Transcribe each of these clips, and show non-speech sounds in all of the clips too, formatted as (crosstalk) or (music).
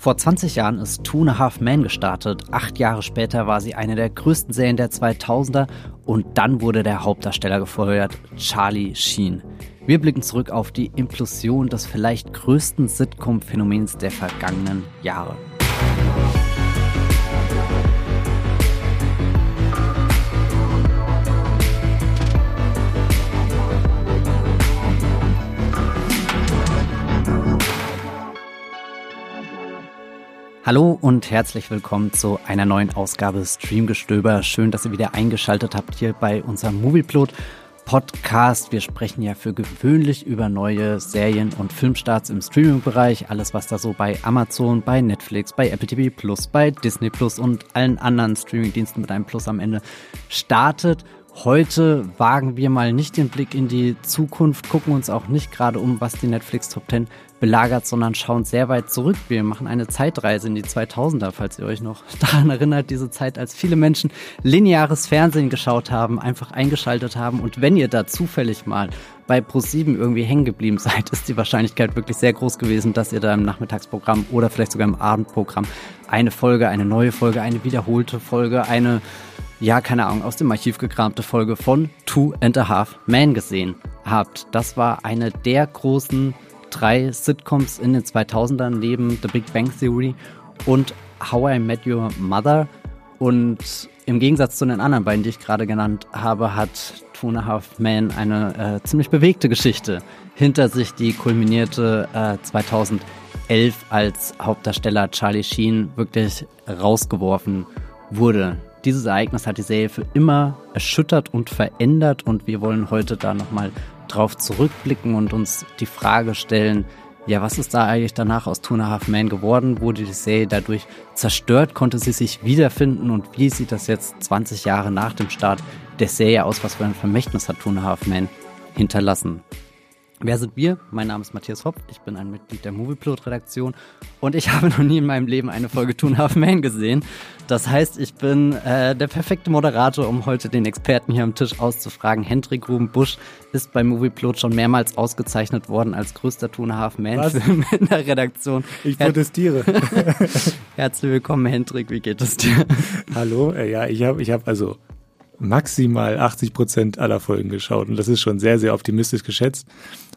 Vor 20 Jahren ist Two and a Half Men gestartet. Acht Jahre später war sie eine der größten Serien der 2000er und dann wurde der Hauptdarsteller gefeuert, Charlie Sheen. Wir blicken zurück auf die Implosion des vielleicht größten Sitcom-Phänomens der vergangenen Jahre. Hallo und herzlich willkommen zu einer neuen Ausgabe Streamgestöber. Schön, dass ihr wieder eingeschaltet habt hier bei unserem Movieplot Podcast. Wir sprechen ja für gewöhnlich über neue Serien und Filmstarts im Streaming-Bereich. Alles, was da so bei Amazon, bei Netflix, bei Apple TV Plus, bei Disney Plus und allen anderen Streaming-Diensten mit einem Plus am Ende startet. Heute wagen wir mal nicht den Blick in die Zukunft, gucken uns auch nicht gerade um, was die Netflix Top 10 belagert, sondern schauen sehr weit zurück. Wir machen eine Zeitreise in die 2000er, falls ihr euch noch (laughs) daran erinnert, diese Zeit, als viele Menschen lineares Fernsehen geschaut haben, einfach eingeschaltet haben. Und wenn ihr da zufällig mal bei Pro7 irgendwie hängen geblieben seid, ist die Wahrscheinlichkeit wirklich sehr groß gewesen, dass ihr da im Nachmittagsprogramm oder vielleicht sogar im Abendprogramm eine Folge, eine neue Folge, eine wiederholte Folge, eine ja, keine Ahnung, aus dem Archiv gekramte Folge von Two and a Half Men gesehen habt. Das war eine der großen drei Sitcoms in den 2000ern neben The Big Bang Theory und How I Met Your Mother. Und im Gegensatz zu den anderen beiden, die ich gerade genannt habe, hat Two and a Half Men eine äh, ziemlich bewegte Geschichte hinter sich, die kulminierte äh, 2011, als Hauptdarsteller Charlie Sheen wirklich rausgeworfen wurde. Dieses Ereignis hat die Serie für immer erschüttert und verändert und wir wollen heute da nochmal drauf zurückblicken und uns die Frage stellen, ja, was ist da eigentlich danach aus Two and a Half Man geworden? Wurde die Serie dadurch zerstört? Konnte sie sich wiederfinden? Und wie sieht das jetzt 20 Jahre nach dem Start der Serie aus? Was für ein Vermächtnis hat Two and a Half Man hinterlassen? Wer sind wir? Mein Name ist Matthias Hopp, ich bin ein Mitglied der Movieplot-Redaktion und ich (laughs) habe noch nie in meinem Leben eine Folge Two and a Half Man gesehen. Das heißt, ich bin äh, der perfekte Moderator, um heute den Experten hier am Tisch auszufragen. Hendrik Ruben Busch ist bei Movieplot schon mehrmals ausgezeichnet worden als größter Two and a Half Man-Film in der Redaktion. Ich protestiere. (laughs) Herzlich willkommen, Hendrik, wie geht es dir? Hallo, äh, ja, ich habe ich hab also maximal 80 Prozent aller Folgen geschaut und das ist schon sehr, sehr optimistisch geschätzt.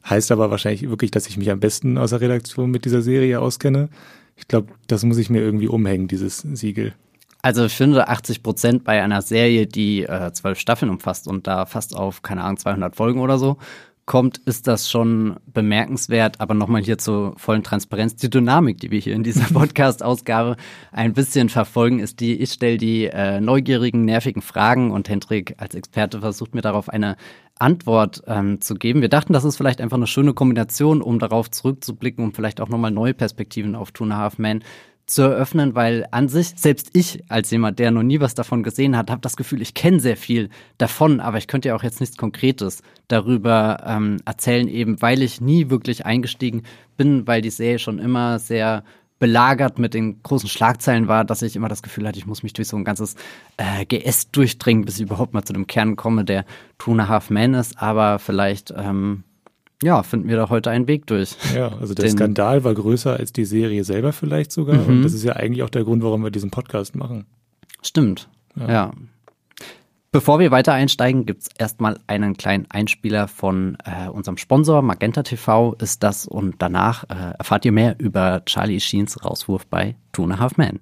Heißt aber wahrscheinlich wirklich, dass ich mich am besten aus der Redaktion mit dieser Serie auskenne. Ich glaube, das muss ich mir irgendwie umhängen, dieses Siegel. Also ich finde 80 Prozent bei einer Serie, die äh, zwölf Staffeln umfasst und da fast auf, keine Ahnung, 200 Folgen oder so kommt, ist das schon bemerkenswert. Aber nochmal hier zur vollen Transparenz. Die Dynamik, die wir hier in dieser (laughs) Podcast-Ausgabe ein bisschen verfolgen, ist die, ich stelle die äh, neugierigen, nervigen Fragen und Hendrik als Experte versucht mir darauf eine Antwort ähm, zu geben. Wir dachten, das ist vielleicht einfach eine schöne Kombination, um darauf zurückzublicken, um vielleicht auch nochmal neue Perspektiven auf Two and a Half Men zu eröffnen, weil an sich, selbst ich als jemand, der noch nie was davon gesehen hat, habe das Gefühl, ich kenne sehr viel davon, aber ich könnte ja auch jetzt nichts Konkretes darüber ähm, erzählen, eben weil ich nie wirklich eingestiegen bin, weil die Serie schon immer sehr belagert mit den großen Schlagzeilen war, dass ich immer das Gefühl hatte, ich muss mich durch so ein ganzes äh, GS durchdringen, bis ich überhaupt mal zu dem Kern komme, der Two and a Half Man ist. Aber vielleicht ähm, ja, finden wir da heute einen Weg durch. Ja, also der Den, Skandal war größer als die Serie selber vielleicht sogar. Mhm. Und das ist ja eigentlich auch der Grund, warum wir diesen Podcast machen. Stimmt. Ja. ja. Bevor wir weiter einsteigen, gibt es erstmal einen kleinen Einspieler von äh, unserem Sponsor Magenta TV ist das und danach äh, erfahrt ihr mehr über Charlie Sheens Rauswurf bei Two and a Half Men.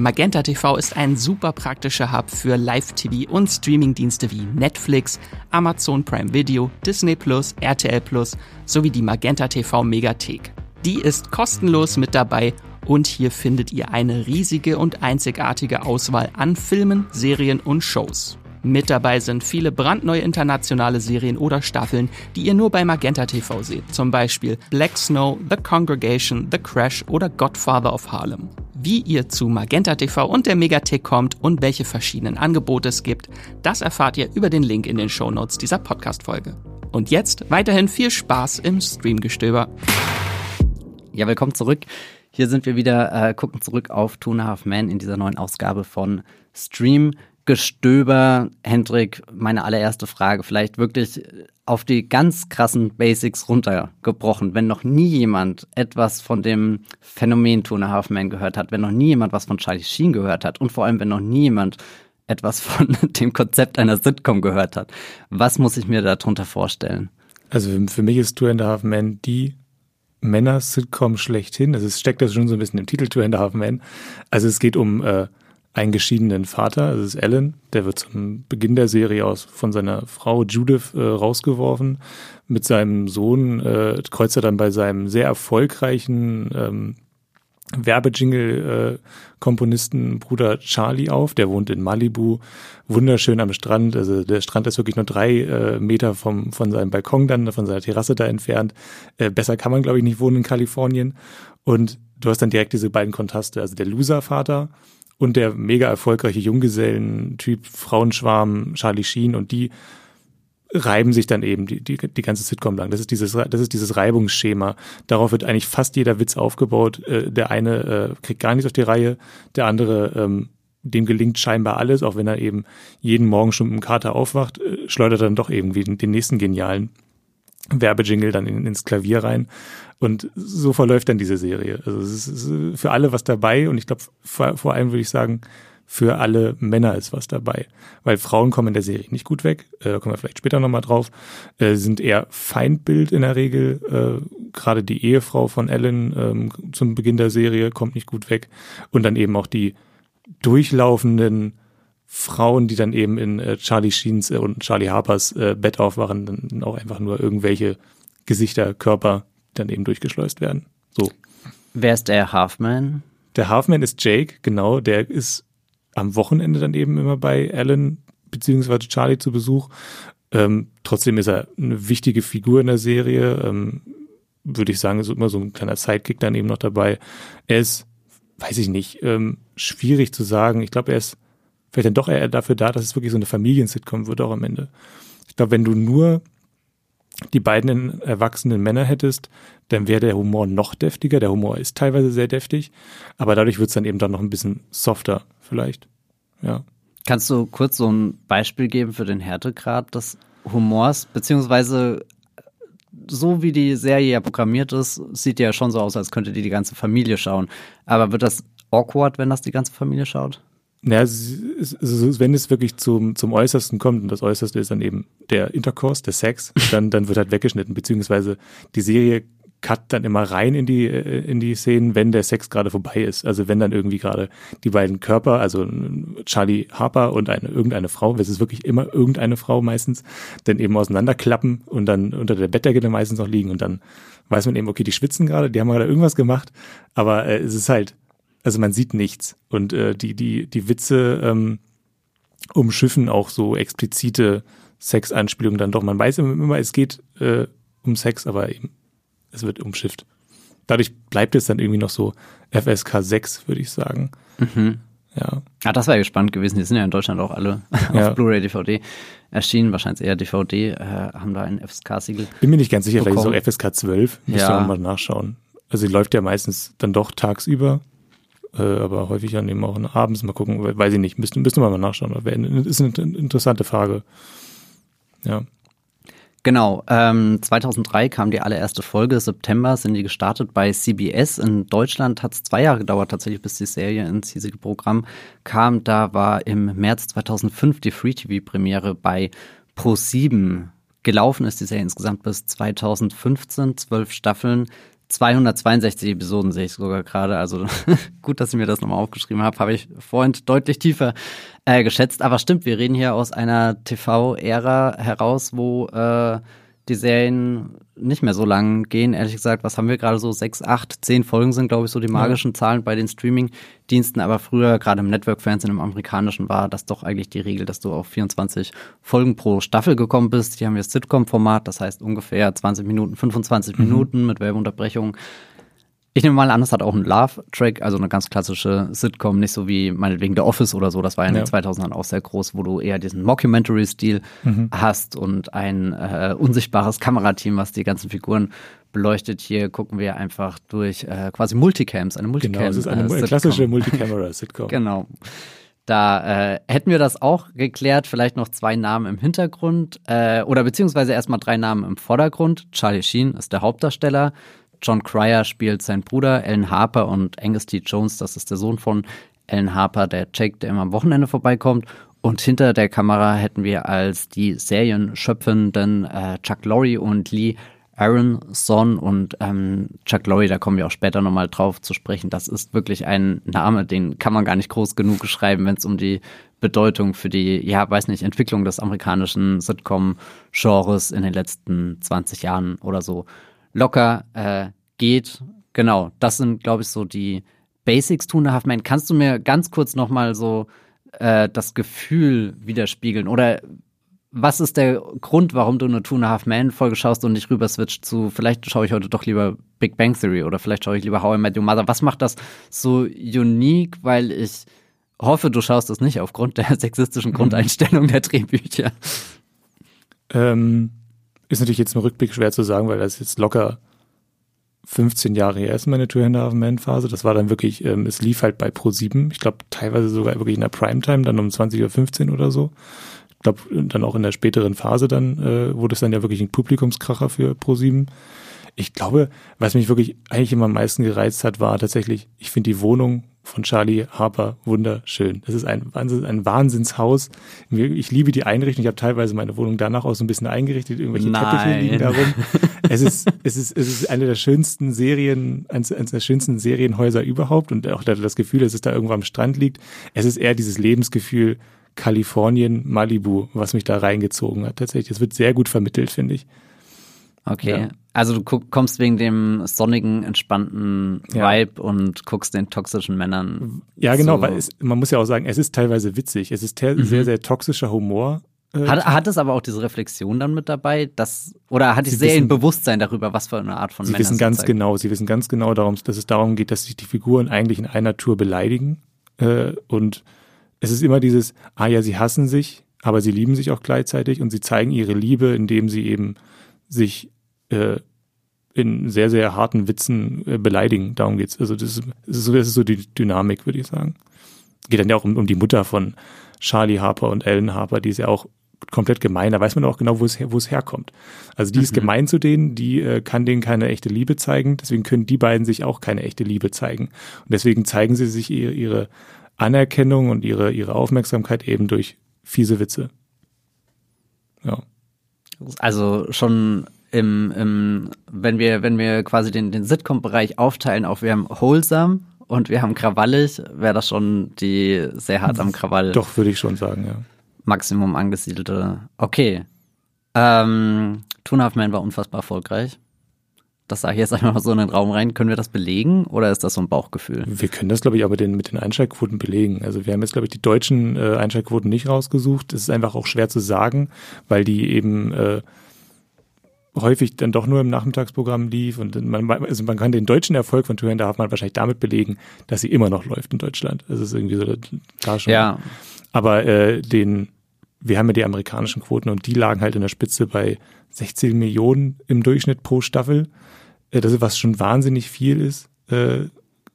Magenta TV ist ein super praktischer Hub für Live-TV und Streamingdienste wie Netflix, Amazon Prime Video, Disney Plus, RTL Plus sowie die Magenta TV Megathek. Die ist kostenlos mit dabei und hier findet ihr eine riesige und einzigartige Auswahl an Filmen, Serien und Shows. Mit dabei sind viele brandneue internationale Serien oder Staffeln, die ihr nur bei Magenta TV seht. Zum Beispiel Black Snow, The Congregation, The Crash oder Godfather of Harlem. Wie ihr zu Magenta TV und der Megathek kommt und welche verschiedenen Angebote es gibt, das erfahrt ihr über den Link in den Shownotes dieser Podcast-Folge. Und jetzt weiterhin viel Spaß im Streamgestöber. Ja, willkommen zurück. Hier sind wir wieder, äh, gucken zurück auf Two and a Half Men in dieser neuen Ausgabe von Stream Gestöber. Hendrik, meine allererste Frage, vielleicht wirklich auf die ganz krassen Basics runtergebrochen. Wenn noch nie jemand etwas von dem Phänomen Two and a Half Men gehört hat, wenn noch nie jemand was von Charlie Sheen gehört hat und vor allem, wenn noch nie jemand etwas von (laughs) dem Konzept einer Sitcom gehört hat, was muss ich mir darunter vorstellen? Also für mich ist Two and a Half Men die Männer-Sitcom schlechthin. Also es steckt das schon so ein bisschen im Titel Two and a Half Men. Also es geht um äh, einen geschiedenen Vater, das ist Alan, der wird zum Beginn der Serie aus von seiner Frau Judith äh, rausgeworfen. Mit seinem Sohn äh, kreuzt er dann bei seinem sehr erfolgreichen ähm, Werbejingle-Komponisten Bruder Charlie auf. Der wohnt in Malibu, wunderschön am Strand. Also der Strand ist wirklich nur drei äh, Meter vom, von seinem Balkon dann, von seiner Terrasse da entfernt. Äh, besser kann man, glaube ich, nicht wohnen in Kalifornien. Und du hast dann direkt diese beiden Kontraste. Also der Loser-Vater und der mega erfolgreiche Junggesellen-Typ Frauenschwarm Charlie Sheen und die reiben sich dann eben die, die, die ganze Sitcom lang. Das ist dieses, das ist dieses Reibungsschema. Darauf wird eigentlich fast jeder Witz aufgebaut. Äh, der eine äh, kriegt gar nichts auf die Reihe, der andere, ähm, dem gelingt scheinbar alles, auch wenn er eben jeden Morgen schon mit dem Kater aufwacht, äh, schleudert dann doch irgendwie den, den nächsten genialen Werbejingle dann in, ins Klavier rein. Und so verläuft dann diese Serie. Also es ist für alle was dabei und ich glaube, vor, vor allem würde ich sagen, für alle Männer ist was dabei. Weil Frauen kommen in der Serie nicht gut weg, äh, da kommen wir vielleicht später nochmal drauf, äh, sind eher Feindbild in der Regel. Äh, Gerade die Ehefrau von Ellen ähm, zum Beginn der Serie kommt nicht gut weg. Und dann eben auch die durchlaufenden Frauen, die dann eben in äh, Charlie Sheens äh, und Charlie Harpers äh, Bett aufwachen, dann auch einfach nur irgendwelche Gesichter, Körper dann eben durchgeschleust werden. So. Wer ist der Halfman? Der Halfman ist Jake, genau. Der ist am Wochenende dann eben immer bei Alan beziehungsweise Charlie zu Besuch. Ähm, trotzdem ist er eine wichtige Figur in der Serie. Ähm, würde ich sagen, ist immer so ein kleiner Sidekick dann eben noch dabei. Er ist, weiß ich nicht, ähm, schwierig zu sagen. Ich glaube, er ist vielleicht dann doch eher dafür da, dass es wirklich so eine Familiensitcom wird auch am Ende. Ich glaube, wenn du nur die beiden erwachsenen Männer hättest, dann wäre der Humor noch deftiger. Der Humor ist teilweise sehr deftig, aber dadurch wird es dann eben dann noch ein bisschen softer vielleicht. Ja. Kannst du kurz so ein Beispiel geben für den Härtegrad des Humors, beziehungsweise so wie die Serie ja programmiert ist, sieht die ja schon so aus, als könnte die die ganze Familie schauen. Aber wird das awkward, wenn das die ganze Familie schaut? Naja, wenn es wirklich zum, zum Äußersten kommt, und das Äußerste ist dann eben der Intercourse, der Sex, dann, dann wird halt weggeschnitten, beziehungsweise die Serie cut dann immer rein in die, äh, in die Szenen, wenn der Sex gerade vorbei ist. Also wenn dann irgendwie gerade die beiden Körper, also Charlie Harper und eine, irgendeine Frau, es ist wirklich immer irgendeine Frau meistens, dann eben auseinanderklappen und dann unter der Bettdecke meistens noch liegen und dann weiß man eben, okay, die schwitzen gerade, die haben gerade irgendwas gemacht, aber äh, es ist halt, also man sieht nichts. Und äh, die, die, die Witze ähm, umschiffen auch so explizite Sexanspielungen dann doch. Man weiß immer, es geht äh, um Sex, aber eben, es wird umschifft. Dadurch bleibt es dann irgendwie noch so FSK 6, würde ich sagen. Mhm. Ja. Ah, das wäre gespannt gewesen. Die sind ja in Deutschland auch alle (laughs) Ja. auf Blu-ray, DVD erschienen. Wahrscheinlich eher DVD, äh, haben da ein FSK-Siegel. Bin mir nicht ganz sicher, vielleicht ist es auch bekommen. FSK 12. Müsste Ja. man mal nachschauen. Also die läuft ja meistens dann doch tagsüber, äh, aber häufig dann eben auch abends. Mal gucken, we- weiß ich nicht. Müsste, müsste man mal nachschauen. Wär- ist eine interessante Frage. Ja. Genau, ähm, 2003 kam die allererste Folge, September sind die gestartet bei CBS. In Deutschland hat es zwei Jahre gedauert tatsächlich, bis die Serie ins hiesige Programm kam. Da war im März 2005 die Free-TV-Premiere bei Pro7. Gelaufen ist die Serie insgesamt bis 2015, zwölf Staffeln, 262 Episoden sehe ich sogar gerade. Also (laughs) gut, dass ich mir das nochmal aufgeschrieben habe, habe ich vorhin deutlich tiefer äh, geschätzt. Aber stimmt, wir reden hier aus einer TV-Ära heraus, wo äh, die Serien nicht mehr so lang gehen. Ehrlich gesagt, was haben wir gerade so? Sechs, acht, zehn Folgen sind, glaube ich, so die magischen ja. Zahlen bei den Streaming-Diensten. Aber früher, gerade im Network-Fernsehen, im amerikanischen, war das doch eigentlich die Regel, dass du auf 24 Folgen pro Staffel gekommen bist. Hier haben wir das Sitcom-Format, das heißt ungefähr 20 Minuten, 25 mhm. Minuten mit Werbeunterbrechungen. Ich nehme mal an, es hat auch einen Love-Track, also eine ganz klassische Sitcom, nicht so wie meinetwegen The Office oder so. Das war ja in den 2000ern auch sehr groß, wo du eher diesen Mockumentary-Stil mhm. hast und ein äh, unsichtbares Kamerateam, was die ganzen Figuren beleuchtet. Hier gucken wir einfach durch äh, quasi Multicams, eine Multicam. Genau, es ist eine äh, klassische (laughs) Multicamera-Sitcom. genau. Da äh, hätten wir das auch geklärt, vielleicht noch zwei Namen im Hintergrund äh, oder beziehungsweise erstmal drei Namen im Vordergrund. Charlie Sheen ist der Hauptdarsteller, John Cryer spielt seinen Bruder, Alan Harper und Angus T. Jones, das ist der Sohn von Alan Harper, der Jake, der immer am Wochenende vorbeikommt. Und hinter der Kamera hätten wir als die Serienschöpfenden äh, Chuck Lorre und Lee Aronson und ähm, Chuck Lorre, da kommen wir auch später nochmal drauf zu sprechen. Das ist wirklich ein Name, den kann man gar nicht groß genug schreiben, wenn es um die Bedeutung für die, ja, weiß nicht, Entwicklung des amerikanischen Sitcom-Genres in den letzten 20 Jahren oder so locker äh, geht. Genau, das sind, glaube ich, so die Basics Half Men. Kannst du mir ganz kurz nochmal so äh, das Gefühl widerspiegeln? Oder was ist der Grund, warum du eine Two and a Half Men Folge schaust und nicht rüber switcht zu, vielleicht schaue ich heute doch lieber Big Bang Theory oder vielleicht schaue ich lieber How I Met Your Mother? Was macht das so unique? Weil ich hoffe, du schaust es nicht aufgrund der (laughs) sexistischen Grundeinstellung der Drehbücher. Ähm, ist natürlich jetzt im Rückblick schwer zu sagen, weil das jetzt locker 15 Jahre her ist, meine Two and a Half Man Phase. Das war dann wirklich, ähm, es lief halt bei Pro7. Ich glaube, teilweise sogar wirklich in der Primetime, dann um 20.15 Uhr oder so. Ich glaube, dann auch in der späteren Phase dann äh, wurde es dann ja wirklich ein Publikumskracher für Pro7. Ich glaube, was mich wirklich eigentlich immer am meisten gereizt hat, war tatsächlich, ich finde die Wohnung von Charlie Harper wunderschön. Das ist ein, Wahnsinn, ein Wahnsinnshaus. Ich liebe die Einrichtung. Ich habe teilweise meine Wohnung danach auch so ein bisschen eingerichtet. Irgendwelche Nein. Teppiche liegen darum. Es ist, es ist, es ist eine der schönsten Serien, eines, eines der schönsten Serienhäuser überhaupt. Und auch das Gefühl, dass es da irgendwo am Strand liegt. Es ist eher dieses Lebensgefühl Kalifornien, Malibu, was mich da reingezogen hat. Tatsächlich. Es wird sehr gut vermittelt, finde ich. Okay. Ja. Also du kommst wegen dem sonnigen, entspannten ja. Vibe und guckst den toxischen Männern. Ja, genau, so. weil es, man muss ja auch sagen, es ist teilweise witzig. Es ist mhm. sehr, sehr toxischer Humor. Äh, hat, hat es aber auch diese Reflexion dann mit dabei, dass, oder hat die Serie ein Bewusstsein darüber, was für eine Art von Sie wissen ganz zeigen? genau, sie wissen ganz genau darum, dass es darum geht, dass sich die Figuren eigentlich in einer Tour beleidigen. Äh, und es ist immer dieses, ah ja, sie hassen sich, aber sie lieben sich auch gleichzeitig und sie zeigen ihre Liebe, indem sie eben sich äh, in sehr, sehr harten Witzen äh, beleidigen. Darum geht's. Also das ist, das ist, so, das ist so die Dynamik, würde ich sagen. Geht dann ja auch um, um die Mutter von Charlie Harper und Ellen Harper, die ist ja auch komplett gemein. Da weiß man auch genau, wo es, wo es herkommt. Also die mhm. ist gemein zu denen, die äh, kann denen keine echte Liebe zeigen. Deswegen können die beiden sich auch keine echte Liebe zeigen. Und deswegen zeigen sie sich ihre, ihre Anerkennung und ihre, ihre Aufmerksamkeit eben durch fiese Witze. Ja. Also schon im, im, wenn wir, wenn wir quasi den, den Sitcom-Bereich aufteilen auf wir haben wholesome und wir haben krawallig, wäre das schon die sehr hart am Krawall. Doch, würde ich schon sagen, ja. Maximum angesiedelte. Okay. Ähm, Two and Man war unfassbar erfolgreich. Das sage ich jetzt einfach mal so in den Raum rein. Können wir das belegen oder ist das so ein Bauchgefühl? Wir können das, glaube ich, aber den, mit den Einschaltquoten belegen. Also wir haben jetzt, glaube ich, die deutschen äh, Einschaltquoten nicht rausgesucht. Das ist einfach auch schwer zu sagen, weil die eben äh, häufig dann doch nur im Nachmittagsprogramm lief und man, also man kann den deutschen Erfolg von Two Half man wahrscheinlich damit belegen, dass sie immer noch läuft in Deutschland. Das ist irgendwie so da schon. Ja. Aber äh, den, wir haben ja die amerikanischen Quoten und die lagen halt in der Spitze bei 16 Millionen im Durchschnitt pro Staffel. Äh, das ist was schon wahnsinnig viel ist. Äh,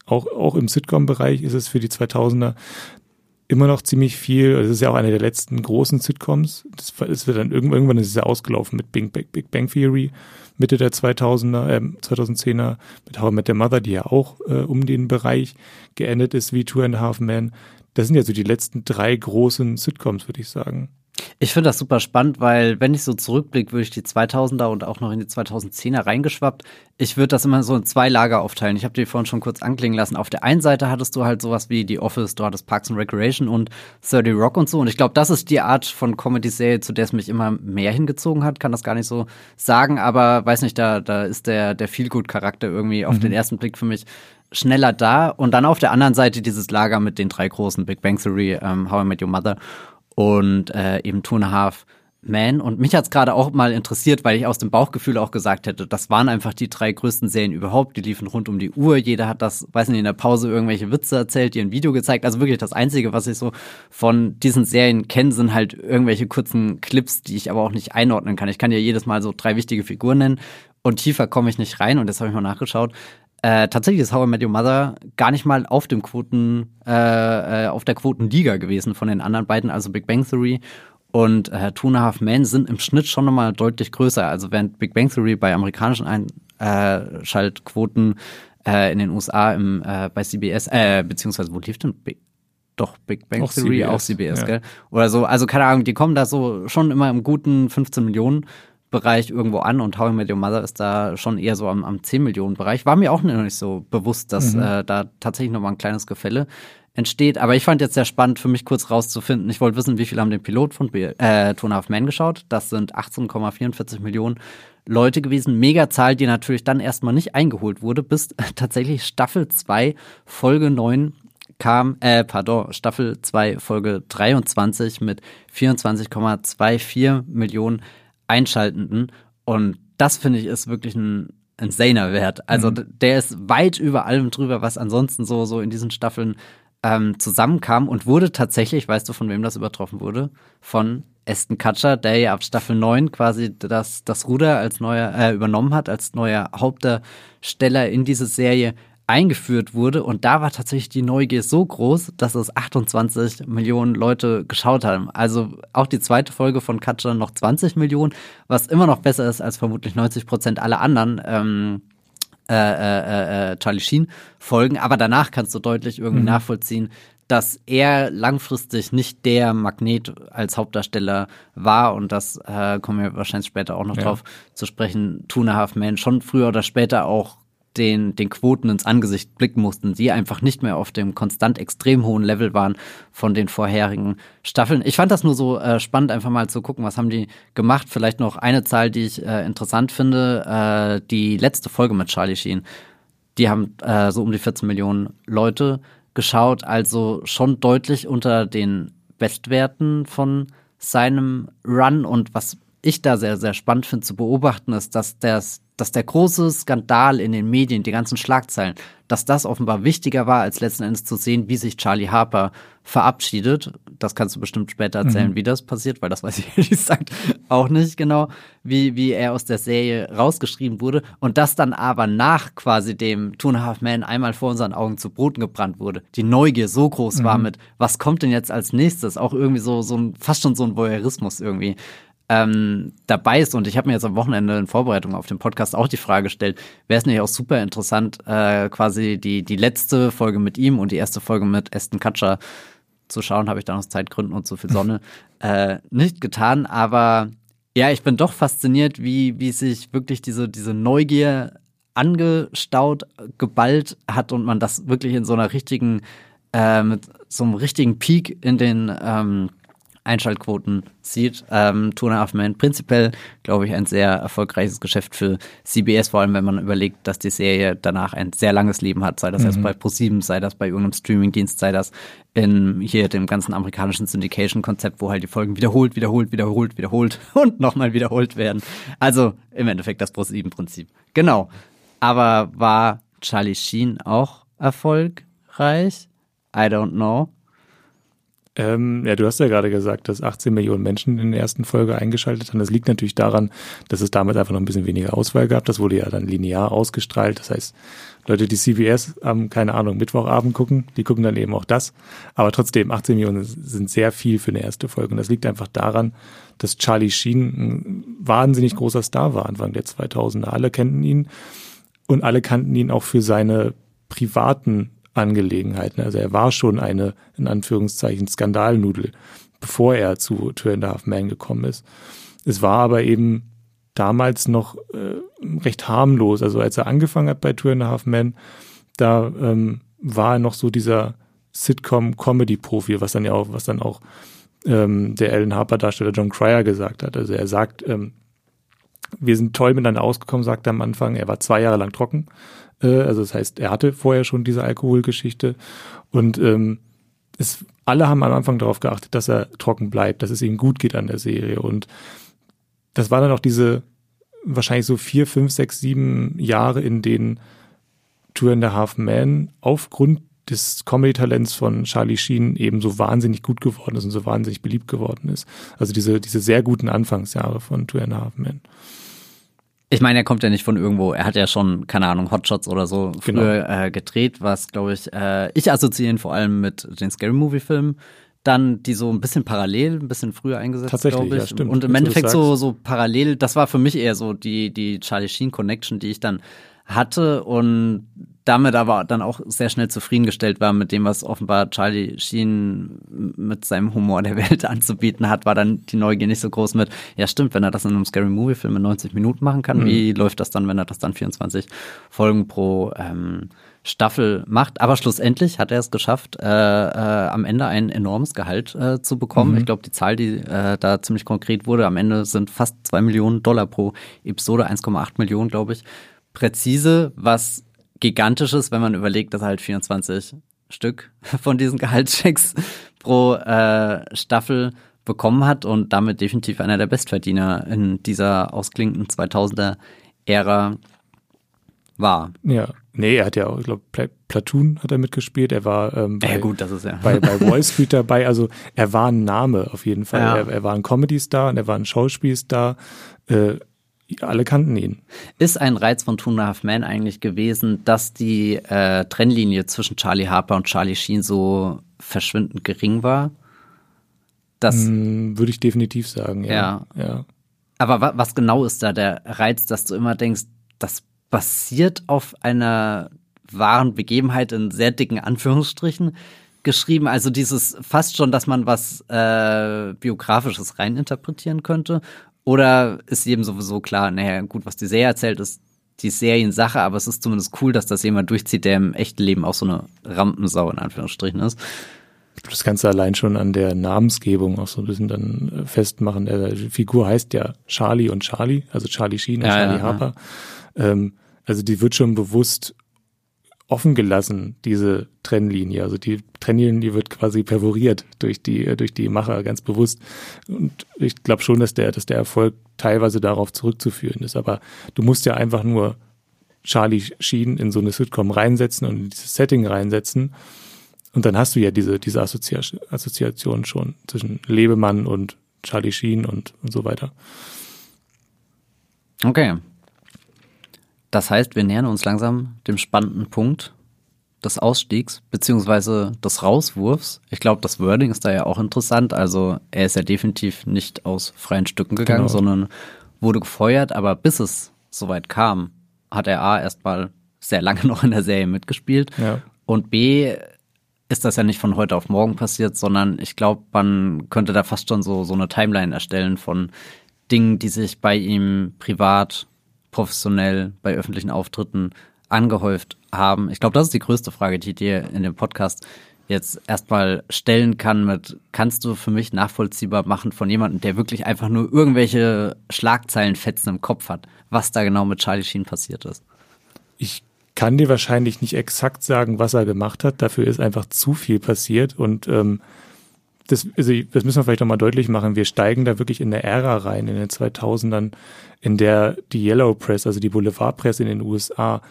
auch, auch im Sitcom-Bereich ist es für die 2000er immer noch ziemlich viel. Es ist ja auch eine der letzten großen Sitcoms. Das, das wird dann irgendwann, irgendwann ist es ja ausgelaufen mit Big, Big, Big Bang Theory Mitte der 2000er, äh, 2010er mit How I Met Your Mother, die ja auch äh, um den Bereich geendet ist wie Two and a Half Men. Das sind ja so die letzten drei großen Sitcoms, würde ich sagen. Ich finde das super spannend, weil wenn ich so zurückblicke, würde ich die 2000er und auch noch in die 2010er reingeschwappt. Ich würde das immer so in zwei Lager aufteilen. Ich habe dir vorhin schon kurz anklingen lassen. Auf der einen Seite hattest du halt sowas wie The Office, du hattest Parks and Recreation und 30 Rock und so. Und ich glaube, das ist die Art von Comedy-Serie, zu der es mich immer mehr hingezogen hat. Kann das gar nicht so sagen, aber weiß nicht, da, da ist der, der Feelgood-Charakter irgendwie auf mhm. den ersten Blick für mich schneller da. Und dann auf der anderen Seite dieses Lager mit den drei großen Big Bang Theory, ähm, How I Met Your Mother und äh, eben Two and a Half Man. Und mich hat's gerade auch mal interessiert, weil ich aus dem Bauchgefühl auch gesagt hätte, das waren einfach die drei größten Serien überhaupt. Die liefen rund um die Uhr. Jeder hat das, weiß nicht, in der Pause irgendwelche Witze erzählt, dir ein Video gezeigt. Also wirklich das Einzige, was ich so von diesen Serien kenne, sind halt irgendwelche kurzen Clips, die ich aber auch nicht einordnen kann. Ich kann ja jedes Mal so drei wichtige Figuren nennen und tiefer komme ich nicht rein. Und das habe ich mal nachgeschaut. Äh, tatsächlich ist How I Met Your Mother gar nicht mal auf dem Quoten, äh, äh, auf der Quotenliga gewesen von den anderen beiden, also Big Bang Theory und äh, Two and a Half Men sind im Schnitt schon nochmal deutlich größer. Also während Big Bang Theory bei amerikanischen Einschaltquoten äh, in den USA im, äh, bei CBS, äh, beziehungsweise wo lief denn Big, doch Big Bang auch Theory, CBS, auch CBS, ja. gell? Oder so, also keine Ahnung, die kommen da so schon immer im guten 15 Millionen Bereich irgendwo an und How I Met Your Mother ist da schon eher so am, am 10 Millionen Bereich. War mir auch noch nicht so bewusst, dass mhm. äh, da tatsächlich nochmal ein kleines Gefälle entsteht. Aber ich fand jetzt sehr spannend für mich kurz rauszufinden. Ich wollte wissen, wie viele haben den Pilot von äh, Two Half Man geschaut. Das sind 18,44 Millionen Leute gewesen. Mega Zahl, die natürlich dann erstmal nicht eingeholt wurde, bis (laughs) tatsächlich Staffel 2, Folge 9 kam, äh, pardon, Staffel 2, Folge 23 mit 24,24 Millionen Einschaltenden. Und das finde ich ist wirklich ein insaner Wert. Also mhm. der ist weit über allem drüber, was ansonsten so, so in diesen Staffeln ähm, zusammenkam und wurde tatsächlich, weißt du, von wem das übertroffen wurde? Von Aston Kutcher, der ja ab Staffel 9 quasi das, das Ruder als neuer, äh, übernommen hat, als neuer Hauptdarsteller in diese Serie eingeführt wurde. Und da war tatsächlich die Neugier so groß, dass es 28 Millionen Leute geschaut haben. Also auch die zweite Folge von Katja noch 20 Millionen, was immer noch besser ist als vermutlich 90 Prozent aller anderen ähm, äh, äh, äh, Charlie Sheen Folgen. Aber danach kannst du deutlich irgendwie mhm. nachvollziehen, dass er langfristig nicht der Magnet als Hauptdarsteller war und das äh, kommen wir wahrscheinlich später auch noch ja. drauf zu sprechen. Tuna Half Man schon früher oder später auch den, den Quoten ins Angesicht blicken mussten, die einfach nicht mehr auf dem konstant extrem hohen Level waren von den vorherigen Staffeln. Ich fand das nur so äh, spannend, einfach mal zu gucken, was haben die gemacht. Vielleicht noch eine Zahl, die ich äh, interessant finde. Äh, die letzte Folge mit Charlie Sheen, die haben äh, so um die 14 Millionen Leute geschaut, also schon deutlich unter den Bestwerten von seinem Run und was ich da sehr, sehr spannend finde zu beobachten, ist, dass, das, dass der große Skandal in den Medien, die ganzen Schlagzeilen, dass das offenbar wichtiger war, als letzten Endes zu sehen, wie sich Charlie Harper verabschiedet. Das kannst du bestimmt später erzählen, mhm. wie das passiert, weil das weiß ich (laughs) ehrlich gesagt auch nicht genau, wie, wie er aus der Serie rausgeschrieben wurde. Und das dann aber nach quasi dem Two and a Half Man einmal vor unseren Augen zu Broten gebrannt wurde. Die Neugier so groß mhm. war mit, was kommt denn jetzt als nächstes? Auch irgendwie so, so ein, fast schon so ein Voyeurismus irgendwie ähm, dabei ist. Und ich habe mir jetzt am Wochenende in Vorbereitung auf den Podcast auch die Frage gestellt, wäre es nicht auch super interessant, äh, quasi die, die letzte Folge mit ihm und die erste Folge mit Aston Kutcher zu schauen, habe ich da aus Zeitgründen und so viel Sonne (laughs) äh, nicht getan. Aber ja, ich bin doch fasziniert, wie, wie sich wirklich diese, diese Neugier angestaut, geballt hat und man das wirklich in so einer richtigen, äh, mit so einem richtigen Peak in den ähm, Einschaltquoten sieht. Ähm, Two and a Half Men prinzipiell, glaube ich, ein sehr erfolgreiches Geschäft für CBS, vor allem wenn man überlegt, dass die Serie danach ein sehr langes Leben hat, sei das mhm. erst bei ProSieben, sei das bei irgendeinem Streamingdienst, sei das in hier dem ganzen amerikanischen Syndication-Konzept, wo halt die Folgen wiederholt, wiederholt, wiederholt, wiederholt (laughs) und nochmal wiederholt werden. Also im Endeffekt das ProSieben-Prinzip. Genau. Aber war Charlie Sheen auch erfolgreich? I don't know. Ähm, ja, du hast ja gerade gesagt, dass 18 Millionen Menschen in der ersten Folge eingeschaltet haben. Das liegt natürlich daran, dass es damals einfach noch ein bisschen weniger Auswahl gab. Das wurde ja dann linear ausgestrahlt. Das heißt, Leute, die CBS am, keine Ahnung, Mittwochabend gucken, die gucken dann eben auch das. Aber trotzdem, 18 Millionen sind sehr viel für eine erste Folge. Und das liegt einfach daran, dass Charlie Sheen ein wahnsinnig großer Star war Anfang der 2000er. Alle kannten ihn und alle kannten ihn auch für seine privaten Angelegenheiten. Also er war schon eine, in Anführungszeichen, Skandalnudel, bevor er zu Two and a Half Man gekommen ist. Es war aber eben damals noch äh, recht harmlos. Also als er angefangen hat bei Two and a Half Men, da ähm, war er noch so dieser Sitcom-Comedy-Profi, was dann ja auch, was dann auch ähm, der Alan Harper-Darsteller John Cryer gesagt hat. Also er sagt, ähm, wir sind toll miteinander ausgekommen, sagt er am Anfang. Er war zwei Jahre lang trocken. Äh, also das heißt, er hatte vorher schon diese Alkoholgeschichte. Und ähm, es, alle haben am Anfang darauf geachtet, dass er trocken bleibt, dass es ihm gut geht an der Serie. Und das war dann auch diese wahrscheinlich so vier, fünf, sechs, sieben Jahre, in denen Two and a Half Men aufgrund des Comedy-Talents von Charlie Sheen eben so wahnsinnig gut geworden ist und so wahnsinnig beliebt geworden ist. Also diese, diese sehr guten Anfangsjahre von Two and a Half Men. Ich meine, er kommt ja nicht von irgendwo. Er hat ja schon, keine Ahnung, Hotshots oder so Genau. früher äh, gedreht, was, glaube ich, äh, ich assoziiere ihn vor allem mit den Scary Movie-Filmen. Dann die so ein bisschen parallel, ein bisschen früher eingesetzt, glaube ich. ja, stimmt. Und im Endeffekt so, so parallel, das war für mich eher so die, die Charlie Sheen Connection, die ich dann hatte und damit aber dann auch sehr schnell zufriedengestellt war mit dem, was offenbar Charlie Sheen mit seinem Humor der Welt (laughs) anzubieten hat, war dann die Neugier nicht so groß mit, ja stimmt, wenn er das in einem Scary Movie Film in 90 Minuten machen kann, wie läuft das dann, wenn er das dann 24 Folgen pro ähm, Staffel macht. Aber schlussendlich hat er es geschafft, äh, äh, am Ende ein enormes Gehalt äh, zu bekommen. Ich glaube, die Zahl, die äh, da ziemlich konkret wurde, am Ende sind fast zwei Millionen Dollar pro Episode, 1,8 Millionen, glaube ich. Präzise, was gigantisch ist, wenn man überlegt, dass er halt 24 Stück (laughs) von diesen Gehaltschecks pro äh, Staffel bekommen hat und damit definitiv einer der Bestverdiener in dieser ausklingenden 2000er Ära war. Ja, nee, er hat ja auch, ich glaube, Pla Platoon hat er mitgespielt. Er war ähm, bei, Ja gut, das ist ja. bei, bei (laughs) Wall Street dabei. Also er war ein Name auf jeden Fall. Ja. Er, er war ein Comedy-Star und er war ein Schauspielstar. Äh, alle kannten ihn. Ist ein Reiz von Two and a Half Men eigentlich gewesen, dass die äh, Trennlinie zwischen Charlie Harper und Charlie Sheen so verschwindend gering war? Das, Hm, Würde ich definitiv sagen, ja. ja. aber wa was genau ist da der Reiz, dass du immer denkst, das basiert auf einer wahren Begebenheit in sehr dicken Anführungsstrichen geschrieben? Also dieses fast schon, dass man was äh, biografisches reininterpretieren könnte? Oder ist jedem sowieso klar, naja, gut, was die Serie erzählt, ist die Seriensache, aber es ist zumindest cool, dass das jemand durchzieht, der im echten Leben auch so eine Rampensau in Anführungsstrichen ist. Das kannst du allein schon an der Namensgebung auch so ein bisschen dann äh, festmachen. Der die Figur heißt ja Charlie und Charlie, also Charlie Sheen und Ja, Charlie ja, Harper. Ähm, also die wird schon bewusst offen gelassen, diese Trennlinie. Also die Trennlinie, wird quasi perforiert durch die, äh, durch die Macher ganz bewusst. Und ich glaube schon, dass der, dass der Erfolg teilweise darauf zurückzuführen ist. Aber du musst ja einfach nur Charlie Sheen in so eine Sitcom reinsetzen und in dieses Setting reinsetzen. Und dann hast du ja diese, diese Assozi Assoziation schon zwischen Lebemann und Charlie Sheen und, und so weiter. Okay. Das heißt, wir nähern uns langsam dem spannenden Punkt des Ausstiegs beziehungsweise des Rauswurfs. Ich glaube, das Wording ist da ja auch interessant. Also er ist ja definitiv nicht aus freien Stücken gegangen, Genau. sondern wurde gefeuert. Aber bis es soweit kam, hat er A erstmal sehr lange (laughs) noch in der Serie mitgespielt Ja. und B ist das ja nicht von heute auf morgen passiert, sondern ich glaube, man könnte da fast schon so, so eine Timeline erstellen von Dingen, die sich bei ihm privat, professionell, bei öffentlichen Auftritten angehäuft haben. Ich glaube, das ist die größte Frage, die ich dir in dem Podcast jetzt erstmal stellen kann mit, kannst du für mich nachvollziehbar machen von jemandem, der wirklich einfach nur irgendwelche Schlagzeilenfetzen im Kopf hat, was da genau mit Charlie Sheen passiert ist? Ich kann dir wahrscheinlich nicht exakt sagen, was er gemacht hat. Dafür ist einfach zu viel passiert und ähm, das, also das müssen wir vielleicht nochmal deutlich machen. Wir steigen da wirklich in eine Ära rein, in den 2000ern, in der die Yellow Press, also die Boulevardpresse in den USA,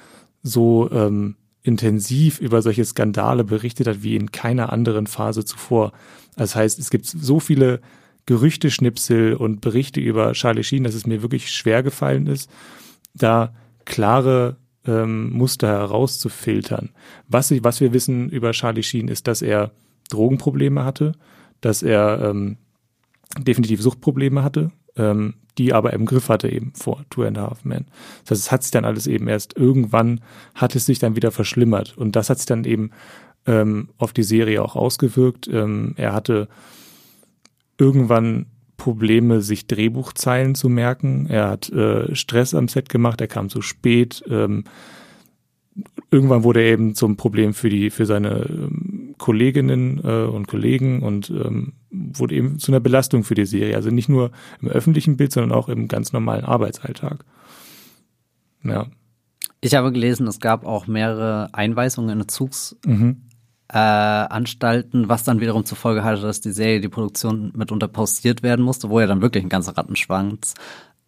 so ähm, intensiv über solche Skandale berichtet hat wie in keiner anderen Phase zuvor. Das heißt, es gibt so viele Gerüchteschnipsel und Berichte über Charlie Sheen, dass es mir wirklich schwer gefallen ist, da klare ähm, Muster herauszufiltern. Was, ich, was wir wissen über Charlie Sheen ist, dass er Drogenprobleme hatte, dass er ähm, definitiv Suchtprobleme hatte, ähm, die aber im Griff hatte eben vor Two and a Half Men. Das heißt, es hat sich dann alles eben erst irgendwann hat es sich dann wieder verschlimmert und das hat sich dann eben ähm, auf die Serie auch ausgewirkt. Ähm, er hatte irgendwann Probleme, sich Drehbuchzeilen zu merken. Er hat äh, Stress am Set gemacht, er kam zu spät. Ähm, irgendwann wurde er eben zum Problem für die für seine ähm, Kolleginnen äh, und Kollegen und ähm, wurde eben zu einer Belastung für die Serie. Also nicht nur im öffentlichen Bild, sondern auch im ganz normalen Arbeitsalltag. Ja. Ich habe gelesen, es gab auch mehrere Einweisungen in Zugs. Mhm. Äh, was dann wiederum zur Folge hatte, dass die Serie, die Produktion mitunter pausiert werden musste, wo ja dann wirklich ein ganzer Rattenschwanz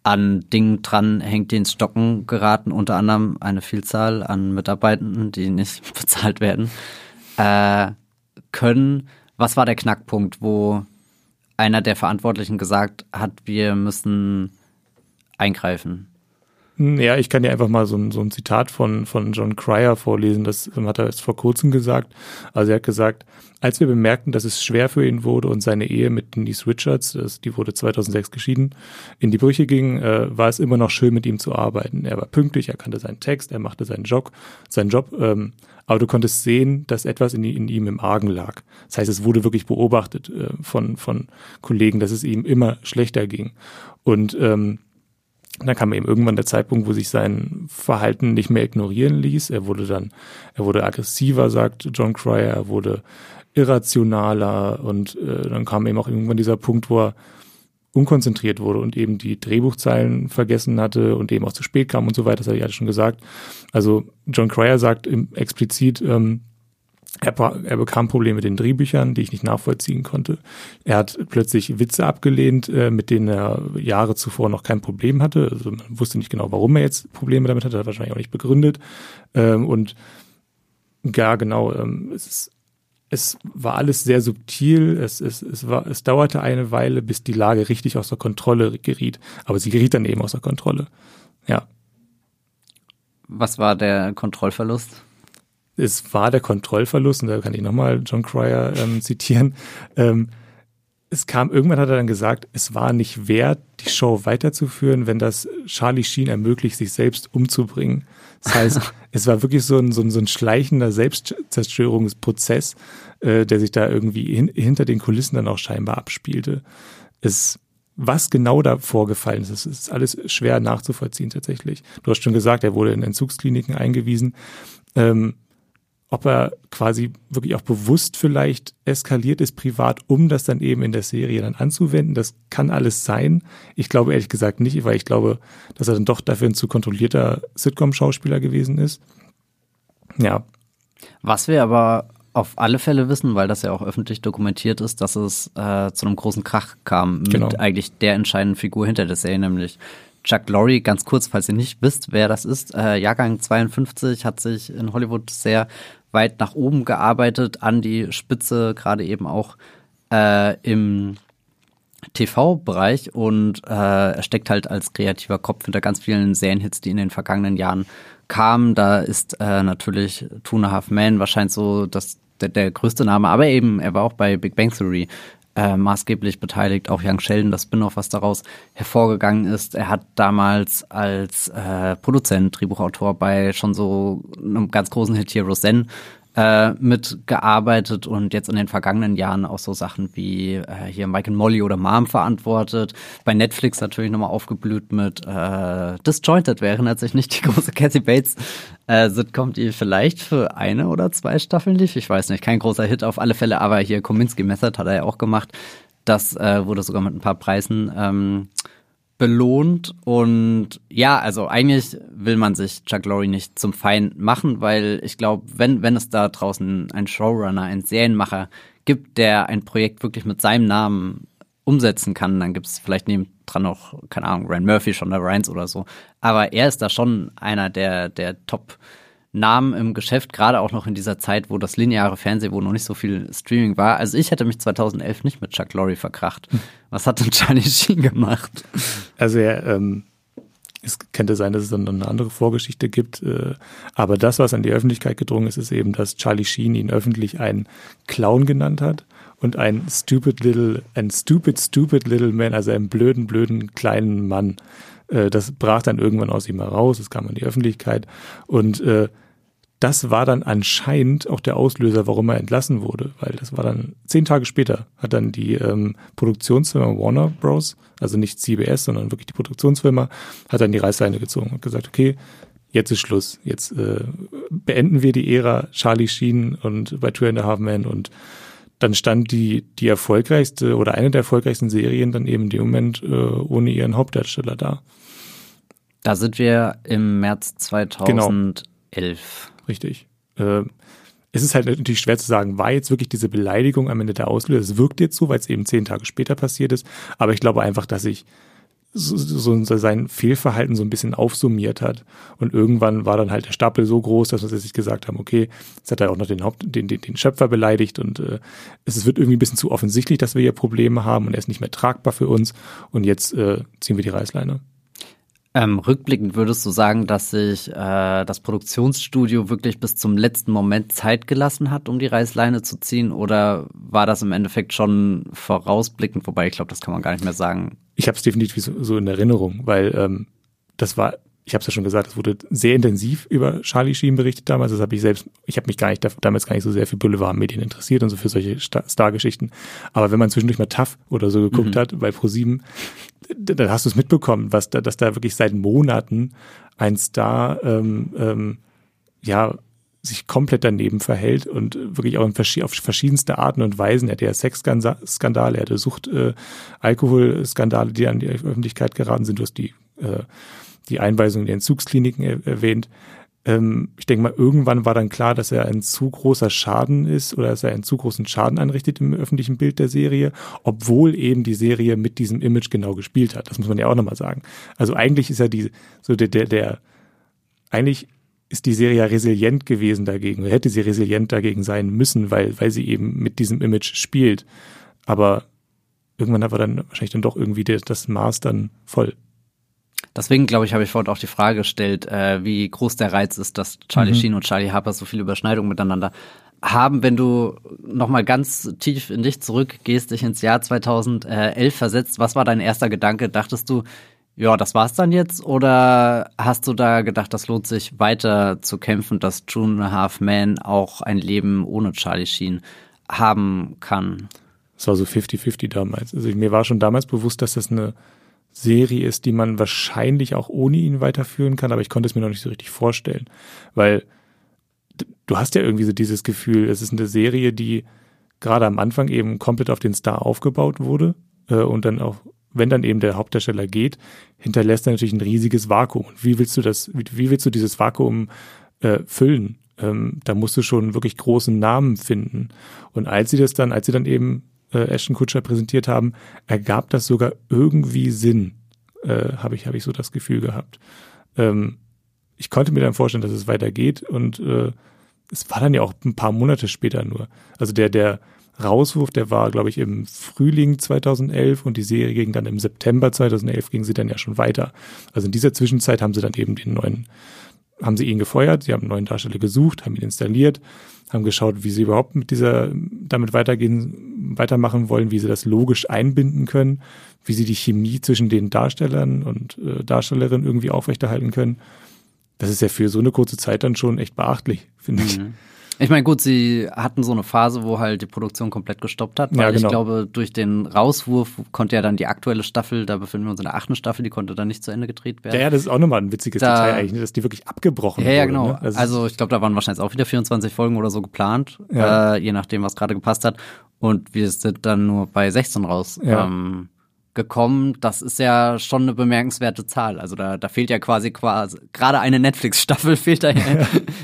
an Dingen dran hängt, die ins Stocken geraten, unter anderem eine Vielzahl an Mitarbeitenden, die nicht (laughs) bezahlt werden, äh, können. Was war der Knackpunkt, wo einer der Verantwortlichen gesagt hat, wir müssen eingreifen? Ja, ich kann dir einfach mal so ein, so ein Zitat von, von John Cryer vorlesen, das hat er erst vor kurzem gesagt. Also er hat gesagt, als wir bemerkten, dass es schwer für ihn wurde und seine Ehe mit Denise Richards, das, die wurde 2006 geschieden, in die Brüche ging, äh, war es immer noch schön, mit ihm zu arbeiten. Er war pünktlich, er kannte seinen Text, er machte seinen Job, seinen Job, ähm, aber du konntest sehen, dass etwas in, in, ihm im Argen lag. Das heißt, es wurde wirklich beobachtet äh, von, von Kollegen, dass es ihm immer schlechter ging. Und ähm, dann kam eben irgendwann der Zeitpunkt, wo sich sein Verhalten nicht mehr ignorieren ließ. Er wurde dann, er wurde aggressiver, sagt John Cryer, er wurde irrationaler und äh, dann kam eben auch irgendwann dieser Punkt, wo er unkonzentriert wurde und eben die Drehbuchzeilen vergessen hatte und eben auch zu spät kam und so weiter, das habe ich alles schon gesagt. Also John Cryer sagt explizit, ähm, er, er, bekam Probleme mit den Drehbüchern, die ich nicht nachvollziehen konnte. Er hat plötzlich Witze abgelehnt, äh, mit denen er Jahre zuvor noch kein Problem hatte. Also man wusste nicht genau, warum er jetzt Probleme damit hatte, hat wahrscheinlich auch nicht begründet. Ähm, und ja, genau, ähm, es, ist, es war alles sehr subtil. Es, es, es, war, es dauerte eine Weile, bis die Lage richtig außer Kontrolle geriet. Aber sie geriet dann eben außer Kontrolle. Ja. Was war der Kontrollverlust? Es war der Kontrollverlust, und da kann ich nochmal John Cryer ähm, zitieren. Ähm, es kam, irgendwann hat er dann gesagt, es war nicht wert, die Show weiterzuführen, wenn das Charlie Sheen ermöglicht, sich selbst umzubringen. Das heißt, (laughs) es war wirklich so ein, so ein, so ein schleichender Selbstzerstörungsprozess, äh, der sich da irgendwie hin, hinter den Kulissen dann auch scheinbar abspielte. Es, was genau da vorgefallen ist, ist alles schwer nachzuvollziehen tatsächlich. Du hast schon gesagt, er wurde in Entzugskliniken eingewiesen. Ähm, ob er quasi wirklich auch bewusst vielleicht eskaliert ist privat, um das dann eben in der Serie dann anzuwenden. Das kann alles sein. Ich glaube ehrlich gesagt nicht, weil ich glaube, dass er dann doch dafür ein zu kontrollierter Sitcom-Schauspieler gewesen ist. Ja. Was wir aber auf alle Fälle wissen, weil das ja auch öffentlich dokumentiert ist, dass es äh, zu einem großen Krach kam mit genau. eigentlich der entscheidenden Figur hinter der Serie, nämlich Chuck Lorre, ganz kurz, falls ihr nicht wisst, wer das ist. Äh, Jahrgang 52 hat sich in Hollywood sehr weit nach oben gearbeitet, an die Spitze, gerade eben auch äh, im TV-Bereich und äh, er steckt halt als kreativer Kopf hinter ganz vielen Serienhits, die in den vergangenen Jahren kamen. Da ist äh, natürlich Two and a Half Men wahrscheinlich so das, der, der größte Name, aber eben, er war auch bei Big Bang Theory äh, maßgeblich beteiligt, auch Young Sheldon, das Spin-off, was daraus hervorgegangen ist. Er hat damals als äh, Produzent, Drehbuchautor bei schon so einem ganz großen Hit hier Roseanne äh, mitgearbeitet und jetzt in den vergangenen Jahren auch so Sachen wie äh, hier Mike and Molly oder Mom verantwortet. Bei Netflix natürlich nochmal aufgeblüht mit äh, Disjointed, erinnert sich nicht, die große Kathy Bates äh, Sitcom, die vielleicht für eine oder zwei Staffeln lief. Ich weiß nicht, kein großer Hit auf alle Fälle, aber hier Kominsky Method hat er ja auch gemacht. Das äh, wurde sogar mit ein paar Preisen ähm, belohnt. Und ja, also eigentlich will man sich Chuck Lorre nicht zum Feind machen, weil ich glaube, wenn, wenn es da draußen einen Showrunner, einen Serienmacher gibt, der ein Projekt wirklich mit seinem Namen umsetzen kann, dann gibt es vielleicht neben dran noch, keine Ahnung, Ryan Murphy, Shonda Rhimes oder so. Aber er ist da schon einer der, der Top- Namen im Geschäft, gerade auch noch in dieser Zeit, wo das lineare Fernsehen, wo noch nicht so viel Streaming war. Also ich hätte mich 2011 nicht mit Chuck Lorre verkracht. Was hat denn Charlie (laughs) Sheen gemacht? Also er, ähm, es könnte sein, dass es dann eine andere Vorgeschichte gibt. Äh, aber das, was an die Öffentlichkeit gedrungen ist, ist eben, dass Charlie Sheen ihn öffentlich einen Clown genannt hat und ein stupid little, ein stupid, stupid little man, also einen blöden, blöden kleinen Mann. Äh, das brach dann irgendwann aus ihm heraus, es kam an die Öffentlichkeit und äh, das war dann anscheinend auch der Auslöser, warum er entlassen wurde, weil das war dann zehn Tage später, hat dann die ähm, Produktionsfirma Warner Bros., also nicht CBS, sondern wirklich die Produktionsfirma, hat dann die Reißleine gezogen und gesagt, okay, jetzt ist Schluss, jetzt äh, beenden wir die Ära Charlie Sheen und bei Two and a Half Men und dann stand die, die erfolgreichste oder eine der erfolgreichsten Serien dann eben in dem Moment äh, ohne ihren Hauptdarsteller da. Da sind wir im März 2011. Genau. Richtig. Äh, es ist halt natürlich schwer zu sagen, war jetzt wirklich diese Beleidigung am Ende der Auslöser? Es wirkt jetzt so, weil es eben zehn Tage später passiert ist. Aber ich glaube einfach, dass ich so, so, sein Fehlverhalten so ein bisschen aufsummiert hat. Und irgendwann war dann halt der Stapel so groß, dass wir sich gesagt haben, okay, jetzt hat er auch noch den Haupt, den, den, den Schöpfer beleidigt und äh, es wird irgendwie ein bisschen zu offensichtlich, dass wir hier Probleme haben und er ist nicht mehr tragbar für uns. Und jetzt äh, ziehen wir die Reißleine. Ähm, rückblickend würdest du sagen, dass sich äh, das Produktionsstudio wirklich bis zum letzten Moment Zeit gelassen hat, um die Reißleine zu ziehen? Oder war das im Endeffekt schon vorausblickend? Wobei ich glaube, das kann man gar nicht mehr sagen. Ich habe es definitiv so, so, in Erinnerung, weil ähm, das war, ich habe es ja schon gesagt, es wurde sehr intensiv über Charlie Sheen berichtet damals. Das habe ich selbst, ich habe mich gar nicht damals gar nicht so sehr für Boulevardmedien interessiert und so für solche Star-Geschichten. Aber wenn man zwischendurch mal TAF oder so geguckt mhm. hat bei ProSieben, dann hast du es mitbekommen, was da, dass da wirklich seit Monaten ein Star ähm, ähm, ja sich komplett daneben verhält und wirklich auch in, auf verschiedenste Arten und Weisen. Er hatte ja Sexskandale, er hatte Sucht, äh, Alkoholskandale, die an die Öffentlichkeit geraten sind. Du hast die, äh, die Einweisung in die Entzugskliniken er erwähnt. Ähm, ich denke mal, irgendwann war dann klar, dass er ein zu großer Schaden ist oder dass er einen zu großen Schaden anrichtet im öffentlichen Bild der Serie, obwohl eben die Serie mit diesem Image genau gespielt hat. Das muss man ja auch nochmal sagen. Also eigentlich ist ja die, so der, der, der, eigentlich ist die Serie ja resilient gewesen dagegen, oder hätte sie resilient dagegen sein müssen, weil, weil sie eben mit diesem Image spielt. Aber irgendwann hat er dann wahrscheinlich dann doch irgendwie das Maß dann voll. Deswegen, glaube ich, habe ich vorhin auch die Frage gestellt, äh, wie groß der Reiz ist, dass Charlie mhm. Sheen und Charlie Harper so viele Überschneidungen miteinander haben, wenn du nochmal ganz tief in dich zurückgehst, dich ins Jahr 2011 versetzt. Was war dein erster Gedanke? Dachtest du, ja, das war's dann jetzt? Oder hast du da gedacht, das lohnt sich weiter zu kämpfen, dass June and a Half Man auch ein Leben ohne Charlie Sheen haben kann? Es war so 50-50 damals. Also mir war schon damals bewusst, dass das eine Serie ist, die man wahrscheinlich auch ohne ihn weiterführen kann, aber ich konnte es mir noch nicht so richtig vorstellen, weil du hast ja irgendwie so dieses Gefühl, es ist eine Serie, die gerade am Anfang eben komplett auf den Star aufgebaut wurde äh, und dann auch, wenn dann eben der Hauptdarsteller geht, hinterlässt er natürlich ein riesiges Vakuum. Und wie willst du das, wie, wie willst du dieses Vakuum äh, füllen? Ähm, da musst du schon wirklich großen Namen finden. Und als sie das dann, als sie dann eben äh, Ashton Kutscher präsentiert haben, ergab das sogar irgendwie Sinn, äh, habe ich, hab ich so das Gefühl gehabt. Ähm, ich konnte mir dann vorstellen, dass es weitergeht und äh, es war dann ja auch ein paar Monate später nur. Also der, der Rauswurf, der war, glaube ich, im Frühling 2011 und die Serie ging dann im September 2011, ging sie dann ja schon weiter. Also in dieser Zwischenzeit haben sie dann eben den neuen, haben sie ihn gefeuert, sie haben einen neuen Darsteller gesucht, haben ihn installiert, haben geschaut, wie sie überhaupt mit dieser, damit weitergehen, weitermachen wollen, wie sie das logisch einbinden können, wie sie die Chemie zwischen den Darstellern und äh, Darstellerinnen irgendwie aufrechterhalten können. Das ist ja für so eine kurze Zeit dann schon echt beachtlich, finde mhm. ich. Ich meine, gut, sie hatten so eine Phase, wo halt die Produktion komplett gestoppt hat, weil ja, genau. ich glaube, durch den Rauswurf konnte ja dann die aktuelle Staffel, da befinden wir uns in der achten Staffel, die konnte dann nicht zu Ende gedreht werden. Ja, ja das ist auch nochmal ein witziges da, Detail eigentlich, dass die wirklich abgebrochen ja, ja, wurde. Ja, genau. Ne? Also, also, ich glaube, da waren wahrscheinlich auch wieder 24 Folgen oder so geplant, ja. äh, je nachdem, was gerade gepasst hat. Und wir sind dann nur bei 16 raus. Ja. Ähm, gekommen. Das ist ja schon eine bemerkenswerte Zahl. Also da, da fehlt ja quasi quasi gerade eine Netflix-Staffel (laughs) fehlt da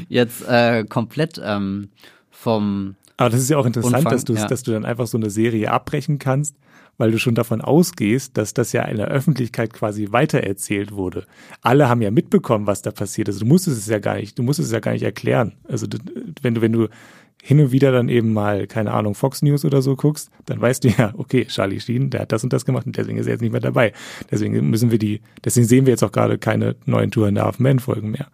jetzt äh, komplett ähm, vom. Aber das ist ja auch interessant, Umfang, dass du ja. dass du dann einfach so eine Serie abbrechen kannst, weil du schon davon ausgehst, dass das ja in der Öffentlichkeit quasi weitererzählt wurde. Alle haben ja mitbekommen, was da passiert ist. Du musstest es ja gar nicht, du musstest es ja gar nicht erklären. Also wenn du wenn du hin und wieder dann eben mal, keine Ahnung, Fox News oder so guckst, dann weißt du ja, okay, Charlie Sheen, der hat das und das gemacht und deswegen ist er jetzt nicht mehr dabei. Deswegen müssen wir die, deswegen sehen wir jetzt auch gerade keine neuen Tour and a Half Men Folgen mehr.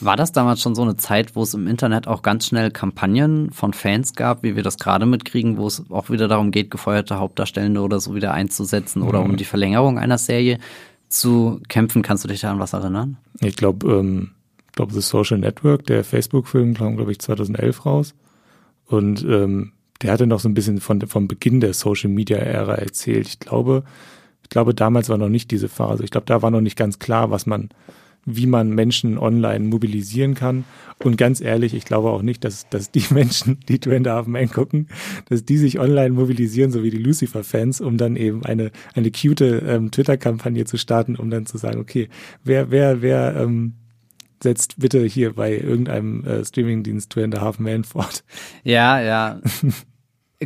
War das damals schon so eine Zeit, wo es im Internet auch ganz schnell Kampagnen von Fans gab, wie wir das gerade mitkriegen, wo es auch wieder darum geht, gefeuerte Hauptdarstellende oder so wieder einzusetzen mhm. oder um die Verlängerung einer Serie zu kämpfen? Kannst du dich da an was erinnern? Ich glaube, ähm, glaube, The Social Network, der Facebook-Film, kam, glaube ich, 2011 raus. Und ähm, der hatte noch so ein bisschen von, vom Beginn der Social-Media-Ära erzählt. Ich glaube, ich glaube, damals war noch nicht diese Phase. Ich glaube, da war noch nicht ganz klar, was man, wie man Menschen online mobilisieren kann. Und ganz ehrlich, ich glaube auch nicht, dass, dass die (laughs) Menschen, die Two and a gucken, dass die sich online mobilisieren, so wie die Lucifer-Fans, um dann eben eine, eine cute ähm, Twitter-Kampagne zu starten, um dann zu sagen, okay, wer, wer, wer ähm, setzt bitte hier bei irgendeinem äh, Streamingdienst Two and a Half Men fort. Ja, ja. (laughs)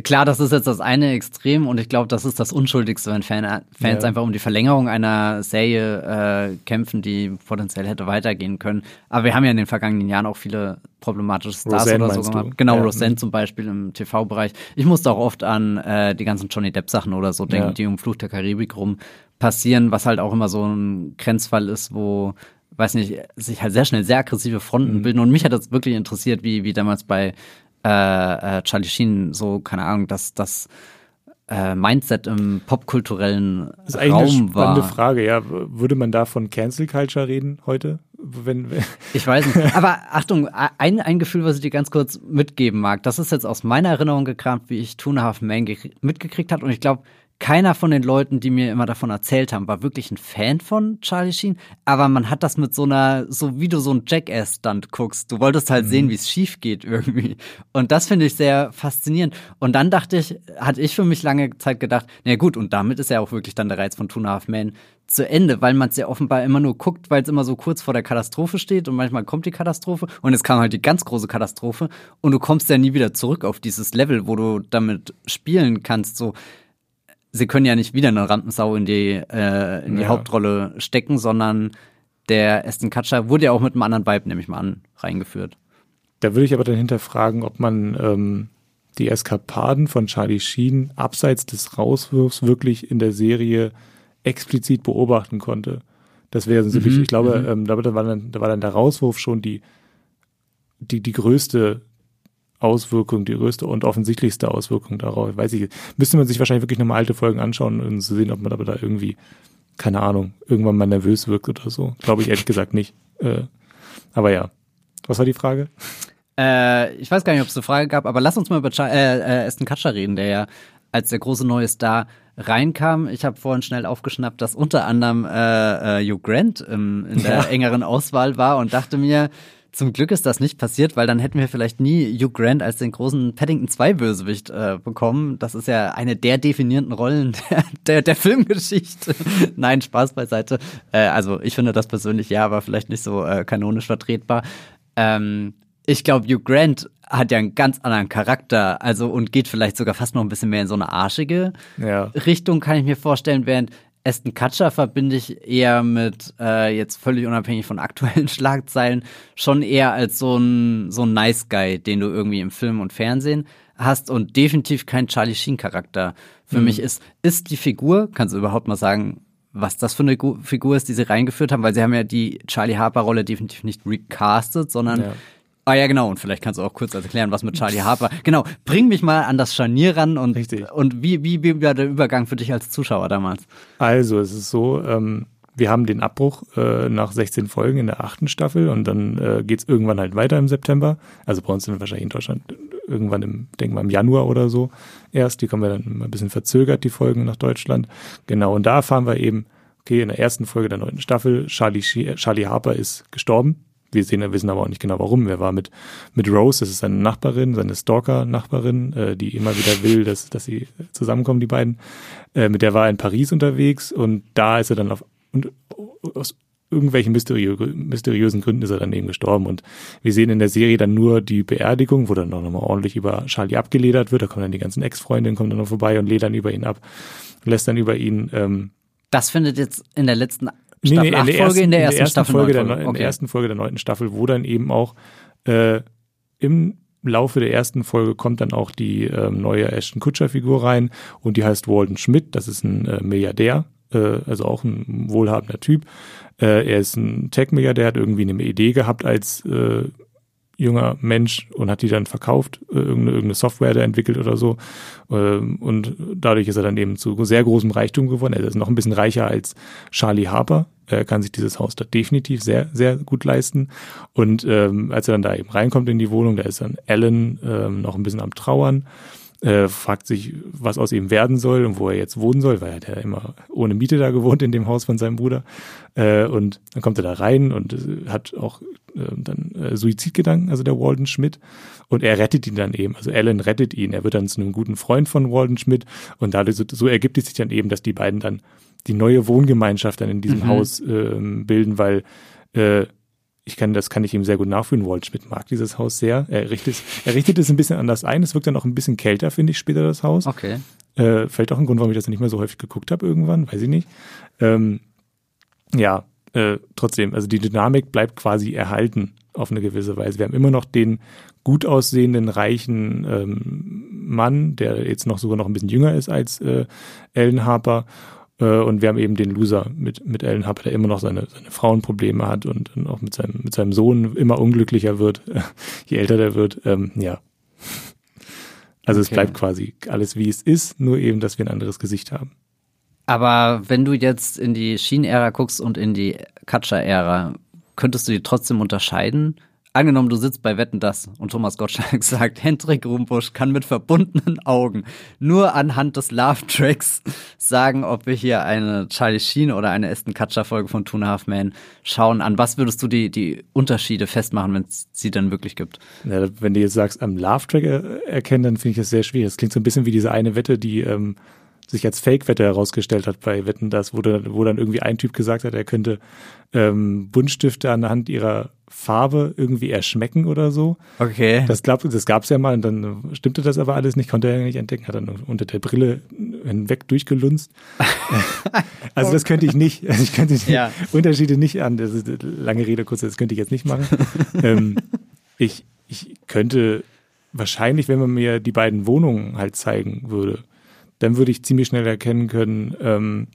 Klar, das ist jetzt das eine Extrem und ich glaube, das ist das Unschuldigste, wenn Fan, Fans ja. einfach um die Verlängerung einer Serie äh, kämpfen, die potenziell hätte weitergehen können. Aber wir haben ja in den vergangenen Jahren auch viele problematische Stars Roseanne, oder so gemacht. Genau, ja. Roseanne zum Beispiel im TV-Bereich. Ich musste auch oft an äh, die ganzen Johnny Depp-Sachen oder so denken, ja. die um Fluch der Karibik rum passieren, was halt auch immer so ein Grenzfall ist, wo weiß nicht, sich halt sehr schnell sehr aggressive Fronten mhm. bilden. Und mich hat das wirklich interessiert, wie, wie damals bei äh, äh, Charlie Sheen so, keine Ahnung, dass das äh, Mindset im popkulturellen das ist eigentlich Raum eine spannende war. Frage, ja. Würde man da von Cancel Culture reden heute? Wenn, wenn (laughs) ich weiß nicht. Aber (laughs) Achtung, ein, ein Gefühl, was ich dir ganz kurz mitgeben mag, das ist jetzt aus meiner Erinnerung gekramt, wie ich Two and a Half Man mitgekriegt habe. Und ich glaube, keiner von den Leuten, die mir immer davon erzählt haben, war wirklich ein Fan von Charlie Sheen. Aber man hat das mit so einer, so wie du so ein Jackass-Stunt guckst. Du wolltest halt mhm. sehen, wie es schief geht irgendwie. Und das finde ich sehr faszinierend. Und dann dachte ich, hatte ich für mich lange Zeit gedacht, na gut, und damit ist ja auch wirklich dann der Reiz von Two Half Men zu Ende, weil man es ja offenbar immer nur guckt, weil es immer so kurz vor der Katastrophe steht und manchmal kommt die Katastrophe und es kam halt die ganz große Katastrophe und du kommst ja nie wieder zurück auf dieses Level, wo du damit spielen kannst. So, sie können ja nicht wieder eine Rampensau in die, äh, in die ja. Hauptrolle stecken, sondern der Aston Kutcher wurde ja auch mit einem anderen Vibe, nehme ich mal an, reingeführt. Da würde ich aber dann hinterfragen, ob man ähm, die Eskapaden von Charlie Sheen abseits des Rauswurfs wirklich in der Serie explizit beobachten konnte. Das wäre so mhm, ich glaube, mhm. ähm, da, war dann, da war dann der Rauswurf schon die, die, die größte Auswirkung, die größte und offensichtlichste Auswirkung darauf. Weiß ich, müsste man sich wahrscheinlich wirklich nochmal alte Folgen anschauen, um zu sehen, ob man aber da irgendwie, keine Ahnung, irgendwann mal nervös wirkt oder so. Glaube ich ehrlich gesagt nicht. Äh, aber ja. Was war die Frage? Äh, ich weiß gar nicht, ob es eine Frage gab, aber lass uns mal über Ch äh, äh, Aston Kutcher reden, der ja als der große neue Star reinkam. Ich habe vorhin schnell aufgeschnappt, dass unter anderem äh, äh, Hugh Grant ähm, in der ja. engeren Auswahl war und dachte mir, zum Glück ist das nicht passiert, weil dann hätten wir vielleicht nie Hugh Grant als den großen Paddington 2 Bösewicht äh, bekommen. Das ist ja eine der definierenden Rollen (laughs) der, der, der Filmgeschichte. (laughs) Nein, Spaß beiseite. Äh, also ich finde das persönlich ja, aber vielleicht nicht so äh, kanonisch vertretbar. Ähm, ich glaube, Hugh Grant hat ja einen ganz anderen Charakter, also und geht vielleicht sogar fast noch ein bisschen mehr in so eine arschige ja. Richtung, kann ich mir vorstellen, während Aston Kutcher verbinde ich eher mit, äh, jetzt völlig unabhängig von aktuellen (laughs) Schlagzeilen, schon eher als so ein, so ein Nice Guy, den du irgendwie im Film und Fernsehen hast und definitiv kein Charlie Sheen Charakter. Für mhm. mich ist, ist die Figur, kannst du überhaupt mal sagen, was das für eine Figur ist, die sie reingeführt haben, weil sie haben ja die Charlie Harper Rolle definitiv nicht recastet, sondern ja. Ah ja, genau. Und vielleicht kannst du auch kurz erklären, was mit Charlie Harper. Genau, bring mich mal an das Scharnier ran und, Richtig. und wie, wie, wie war der Übergang für dich als Zuschauer damals? Also, es ist so, ähm, wir haben den Abbruch äh, nach 16 Folgen in der achten Staffel und dann äh, geht es irgendwann halt weiter im September. Also bei uns sind wir wahrscheinlich in Deutschland irgendwann im, denken wir im Januar oder so erst. Die kommen wir dann immer ein bisschen verzögert, die Folgen nach Deutschland. Genau, und da erfahren wir eben, okay, in der ersten Folge der neunten Staffel, Charlie, Charlie Harper ist gestorben wir sehen, wissen aber auch nicht genau warum. Er war mit, mit Rose, das ist seine Nachbarin, seine Stalker-Nachbarin, äh, die immer wieder will, dass, dass sie zusammenkommen, die beiden. Äh, mit der war er in Paris unterwegs und da ist er dann auf, und aus irgendwelchen mysteriö mysteriösen Gründen ist er dann eben gestorben. Und wir sehen in der Serie dann nur die Beerdigung, wo dann noch mal ordentlich über Charlie abgeledert wird. Da kommen dann die ganzen Ex-Freundinnen, kommen dann noch vorbei und ledern über ihn ab, lässt dann über ihn. Ähm, das findet jetzt in der letzten nee, nee, in, der Folge in der ersten, in der ersten Folge der, okay. in der ersten Folge der neunten Staffel, wo dann eben auch äh, im Laufe der ersten Folge kommt dann auch die äh, neue Ashton Kutscher Figur rein und die heißt Walden Schmidt. Das ist ein äh, Milliardär, äh, also auch ein wohlhabender Typ. Äh, er ist ein Tech-Milliardär, hat irgendwie eine Idee gehabt als äh, junger Mensch und hat die dann verkauft, äh, irgendeine, irgendeine Software da entwickelt oder so. Ähm, und dadurch ist er dann eben zu sehr großem Reichtum geworden. Er ist noch ein bisschen reicher als Charlie Harper. Er kann sich dieses Haus da definitiv sehr, sehr gut leisten. Und ähm, als er dann da eben reinkommt in die Wohnung, da ist dann Alan ähm, noch ein bisschen am Trauern äh, fragt sich, was aus ihm werden soll und wo er jetzt wohnen soll, weil er hat ja immer ohne Miete da gewohnt in dem Haus von seinem Bruder. Äh, und dann kommt er da rein und äh, hat auch äh, dann äh, Suizidgedanken, also der Walden Schmidt. Und er rettet ihn dann eben, also Alan rettet ihn. Er wird dann zu einem guten Freund von Walden Schmidt und dadurch so, so ergibt es sich dann eben, dass die beiden dann die neue Wohngemeinschaft dann in diesem mhm. Haus äh, bilden, weil äh, ich kann, das kann ich ihm sehr gut nachfühlen. Walt Schmidt mag dieses Haus sehr. Er richtet, er richtet es ein bisschen anders ein. Es wirkt dann auch ein bisschen kälter, finde ich, später das Haus. Okay. Äh, vielleicht auch ein Grund, warum ich das nicht mehr so häufig geguckt habe irgendwann, weiß ich nicht. Ähm, ja, äh, trotzdem, also die Dynamik bleibt quasi erhalten auf eine gewisse Weise. Wir haben immer noch den gut aussehenden, reichen ähm, Mann, der jetzt noch sogar noch ein bisschen jünger ist als äh, Ellen Harper und wir haben eben den Loser mit, mit Alan Harper, der immer noch seine, seine Frauenprobleme hat und, und auch mit seinem, mit seinem Sohn immer unglücklicher wird, (laughs) je älter der wird. Ähm, ja. Also okay. es bleibt quasi alles wie es ist, nur eben, dass wir ein anderes Gesicht haben. Aber wenn du jetzt in die Schienenära guckst und in die Katscha-Ära, könntest du die trotzdem unterscheiden? Angenommen, du sitzt bei Wetten das und Thomas Gottschalk (laughs) sagt, Hendrik Rumbusch kann mit verbundenen Augen nur anhand des Love-Tracks sagen, ob wir hier eine Charlie Sheen oder eine Aston Kutcher-Folge von Two Half Men schauen. An was würdest du die, die Unterschiede festmachen, wenn es sie dann wirklich gibt? Ja, wenn du jetzt sagst, am Love-Track erkennen, dann finde ich das sehr schwierig. Das klingt so ein bisschen wie diese eine Wette, die ähm, sich als Fake-Wette herausgestellt hat bei Wetten das, wo, wo dann irgendwie ein Typ gesagt hat, er könnte ähm, Buntstifte anhand ihrer Farbe irgendwie erschmecken oder so. Okay. Das, glaub, das gab es ja mal und dann stimmte das aber alles nicht, konnte er nicht entdecken, hat dann unter der Brille hinweg durchgelunzt. (laughs) also das könnte ich nicht. (laughs) Also ich könnte die ja. Unterschiede nicht an, das ist lange Rede, kurz, das könnte ich jetzt nicht machen. (laughs) ähm, ich, ich könnte wahrscheinlich, wenn man mir die beiden Wohnungen halt zeigen würde, dann würde ich ziemlich schnell erkennen können, ähm,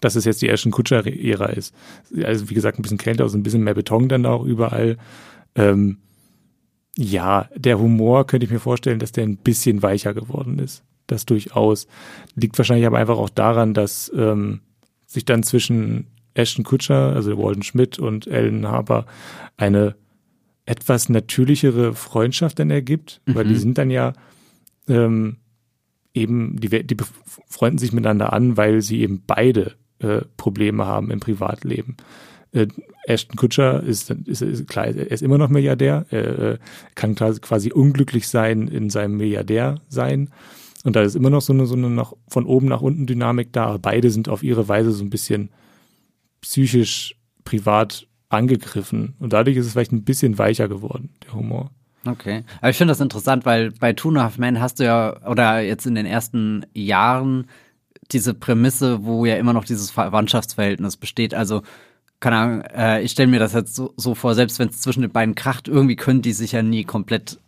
dass es jetzt die Ashton Kutscher-Ära ist. Also wie gesagt, ein bisschen kälter, also ein bisschen mehr Beton dann auch überall. Ähm, ja, der Humor könnte ich mir vorstellen, dass der ein bisschen weicher geworden ist. Das durchaus. Liegt wahrscheinlich aber einfach auch daran, dass ähm, sich dann zwischen Ashton Kutscher, also Walden Schmidt und Ellen Harper eine etwas natürlichere Freundschaft dann ergibt, mhm. weil die mhm. sind dann ja ähm, eben, die, die freunden sich miteinander an, weil sie eben beide äh, Probleme haben im Privatleben. Äh, Ashton Kutscher ist, ist, ist klar, er ist immer noch Milliardär, äh, kann quasi unglücklich sein in seinem Milliardär sein. Und da ist immer noch so eine, so eine nach, von oben nach unten Dynamik da. Beide sind auf ihre Weise so ein bisschen psychisch, privat angegriffen. Und dadurch ist es vielleicht ein bisschen weicher geworden, der Humor. Okay. Aber ich finde das interessant, weil bei Two and a Half Men hast du ja, oder jetzt in den ersten Jahren, diese Prämisse, wo ja immer noch dieses Verwandtschaftsverhältnis besteht. Also, keine Ahnung, äh, ich stelle mir das jetzt so, so vor, selbst wenn es zwischen den beiden kracht, irgendwie können die sich ja nie komplett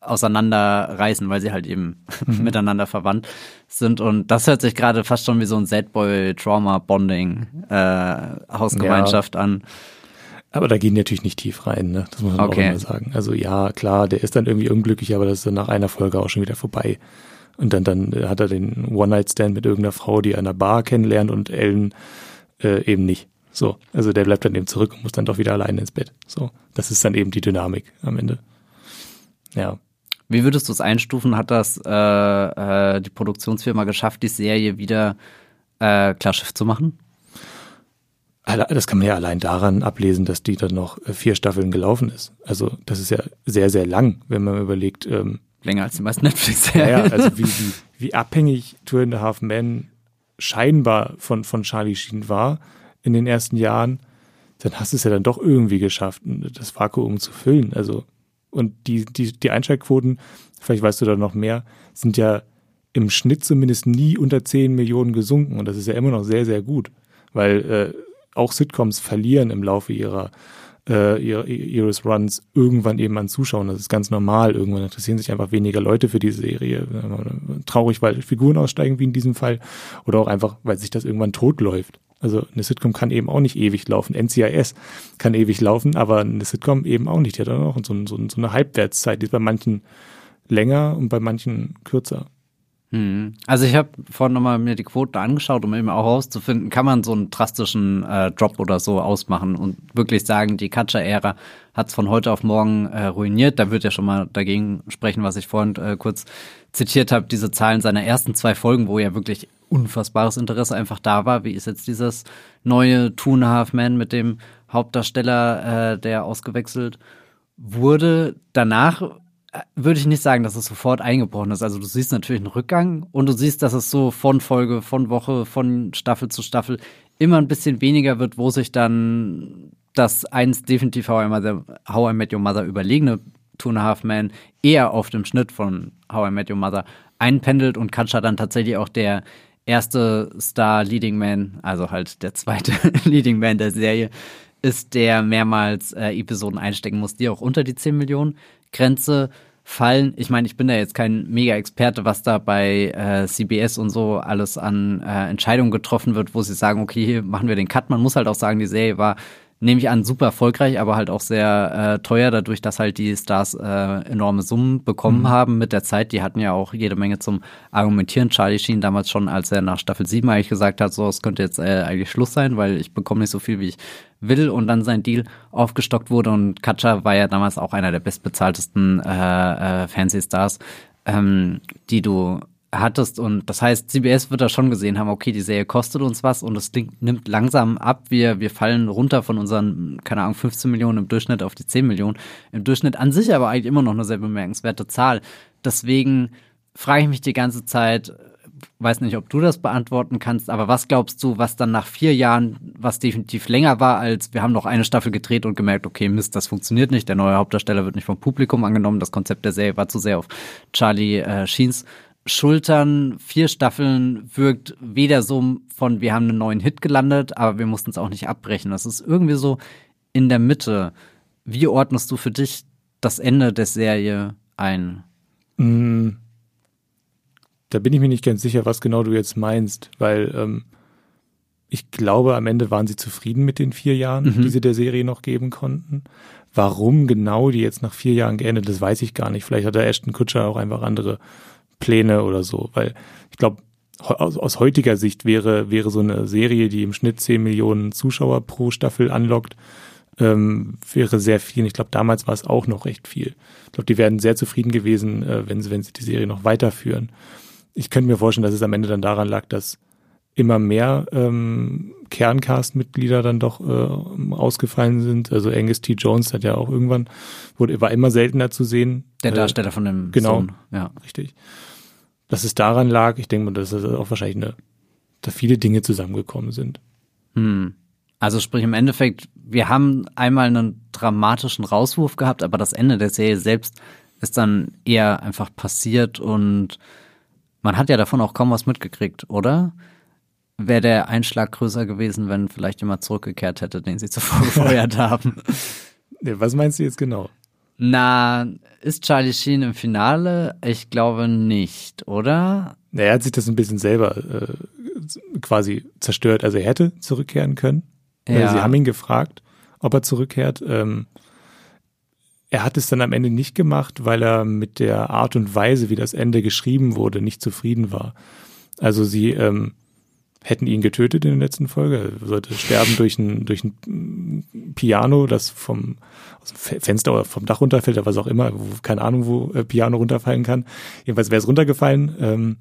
auseinanderreißen, weil sie halt eben (laughs) mhm. miteinander verwandt sind. Und das hört sich gerade fast schon wie so ein Sad Boy Trauma Bonding äh, Hausgemeinschaft ja. an. Aber da gehen die natürlich nicht tief rein, ne? Das muss man okay. auch immer sagen. Also ja, klar, der ist dann irgendwie unglücklich, aber das ist dann nach einer Folge auch schon wieder vorbei. Und dann, dann hat er den One-Night-Stand mit irgendeiner Frau, die an der Bar kennenlernt und Ellen äh, eben nicht. So, also der bleibt dann eben zurück und muss dann doch wieder alleine ins Bett. So, das ist dann eben die Dynamik am Ende. Ja. Wie würdest du es einstufen? Hat das äh, äh, die Produktionsfirma geschafft, die Serie wieder äh, klar Schiff zu machen? Das kann man ja allein daran ablesen, dass die dann noch äh, vier Staffeln gelaufen ist. Also das ist ja sehr, sehr lang, wenn man überlegt. Ähm, Länger als die meisten Netflix-Serien. Ja, also (laughs) wie, wie, wie abhängig Two and a Half Men scheinbar von, von Charlie Sheen war in den ersten Jahren, dann hast du es ja dann doch irgendwie geschafft, das Vakuum zu füllen. Also und die, die, die Einschaltquoten, vielleicht weißt du da noch mehr, sind ja im Schnitt zumindest nie unter 10 Millionen gesunken. Und das ist ja immer noch sehr, sehr gut. Weil äh, auch Sitcoms verlieren im Laufe ihrer äh, ihres Runs irgendwann eben an Zuschauern. Das ist ganz normal. Irgendwann interessieren sich einfach weniger Leute für die Serie. Traurig, weil Figuren aussteigen, wie in diesem Fall. Oder auch einfach, weil sich das irgendwann totläuft. Also eine Sitcom kann eben auch nicht ewig laufen. NCIS kann ewig laufen, aber eine Sitcom eben auch nicht. Die hat dann auch so, so, so eine Halbwertszeit. Die ist bei manchen länger und bei manchen kürzer. Hm. Also ich habe vorhin nochmal mir die Quoten angeschaut, um eben auch herauszufinden, kann man so einen drastischen äh, Drop oder so ausmachen und wirklich sagen, die Katja-Ära hat es von heute auf morgen äh, ruiniert. Da wird ja schon mal dagegen sprechen, was ich vorhin äh, kurz zitiert habe, diese Zahlen seiner ersten zwei Folgen, wo ja wirklich unfassbares Interesse einfach da war. Wie ist jetzt dieses neue Two and a Half Man mit dem Hauptdarsteller, äh, der ausgewechselt wurde? Danach würde ich nicht sagen, dass es sofort eingebrochen ist. Also du siehst natürlich einen Rückgang und du siehst, dass es so von Folge, von Woche, von Staffel zu Staffel immer ein bisschen weniger wird, wo sich dann das eins definitiv How I, Mother, How I Met Your Mother überlegene Two and a Half Man eher auf dem Schnitt von How I Met Your Mother einpendelt und Katja dann tatsächlich auch der erste Star Leading Man, also halt der zweite (laughs) Leading Man der Serie, ist, der mehrmals äh, Episoden einstecken muss, die auch unter die 10 Millionen Grenze fallen. Ich meine, ich bin da jetzt kein Mega-Experte, was da bei äh, CBS und so alles an äh, Entscheidungen getroffen wird, wo sie sagen, okay, hier machen wir den Cut. Man muss halt auch sagen, die Serie war nehme ich an, super erfolgreich, aber halt auch sehr äh, teuer, dadurch, dass halt die Stars äh, enorme Summen bekommen mhm. haben mit der Zeit. Die hatten ja auch jede Menge zum Argumentieren. Charlie Sheen damals schon, als er nach Staffel 7 eigentlich gesagt hat, so, es könnte jetzt äh, eigentlich Schluss sein, weil ich bekomme nicht so viel, wie ich will und dann sein Deal aufgestockt wurde und Katja war ja damals auch einer der bestbezahltesten äh, äh, Fernsehstars, ähm, die du hattest. Und das heißt, CBS wird da schon gesehen haben, okay, die Serie kostet uns was und das Ding nimmt langsam ab. Wir, wir fallen runter von unseren, keine Ahnung, 15 Millionen im Durchschnitt auf die 10 Millionen. Im Durchschnitt an sich aber eigentlich immer noch eine sehr bemerkenswerte Zahl. Deswegen frage ich mich die ganze Zeit, weiß nicht, ob du das beantworten kannst, aber was glaubst du, was dann nach vier Jahren, was definitiv länger war, als wir haben noch eine Staffel gedreht und gemerkt, okay, Mist, das funktioniert nicht, der neue Hauptdarsteller wird nicht vom Publikum angenommen, das Konzept der Serie war zu sehr auf Charlie äh, Sheens Schultern, vier Staffeln wirkt weder so von, wir haben einen neuen Hit gelandet, aber wir mussten es auch nicht abbrechen. Das ist irgendwie so in der Mitte. Wie ordnest du für dich das Ende der Serie ein? Mm, da bin ich mir nicht ganz sicher, was genau du jetzt meinst, weil ähm, ich glaube, am Ende waren sie zufrieden mit den vier Jahren, mhm. die sie der Serie noch geben konnten. Warum genau die jetzt nach vier Jahren geendet, das weiß ich gar nicht. Vielleicht hat der Ashton Kutscher auch einfach andere Pläne oder so, weil ich glaube, aus, aus, heutiger Sicht wäre, wäre so eine Serie, die im Schnitt 10 Millionen Zuschauer pro Staffel anlockt, ähm, wäre sehr viel. Ich glaube, damals war es auch noch recht viel. Ich glaube, die wären sehr zufrieden gewesen, äh, wenn, sie, wenn sie die Serie noch weiterführen. Ich könnte mir vorstellen, dass es am Ende dann daran lag, dass immer mehr ähm, Kerncast-Mitglieder dann doch äh, ausgefallen sind. Also Angus T. Jones hat ja auch irgendwann, wurde, war immer seltener zu sehen. Der äh, Darsteller äh, von dem genau, Sohn. Ja, richtig. Dass es daran lag, ich denke mal, dass es auch wahrscheinlich eine, da viele Dinge zusammengekommen sind. Hm. Also sprich im Endeffekt, wir haben einmal einen dramatischen Rauswurf gehabt, aber das Ende der Serie selbst ist dann eher einfach passiert und man hat ja davon auch kaum was mitgekriegt, oder? wäre der Einschlag größer gewesen, wenn vielleicht jemand zurückgekehrt hätte, den sie zuvor (laughs) gefeuert haben. Was meinst du jetzt genau? Na, ist Charlie Sheen im Finale? Ich glaube nicht, oder? Er hat sich das ein bisschen selber äh, quasi zerstört. Also er hätte zurückkehren können. Äh, ja. Sie haben ihn gefragt, ob er zurückkehrt. Ähm, er hat es dann am Ende nicht gemacht, weil er mit der Art und Weise, wie das Ende geschrieben wurde, nicht zufrieden war. Also sie ähm, hätten ihn getötet in der letzten Folge. Er sollte sterben durch ein, durch ein Piano, das vom aus dem Fenster oder vom Dach runterfällt oder was auch immer. Wo, keine Ahnung, wo äh, Piano runterfallen kann. Jedenfalls wäre es runtergefallen ähm,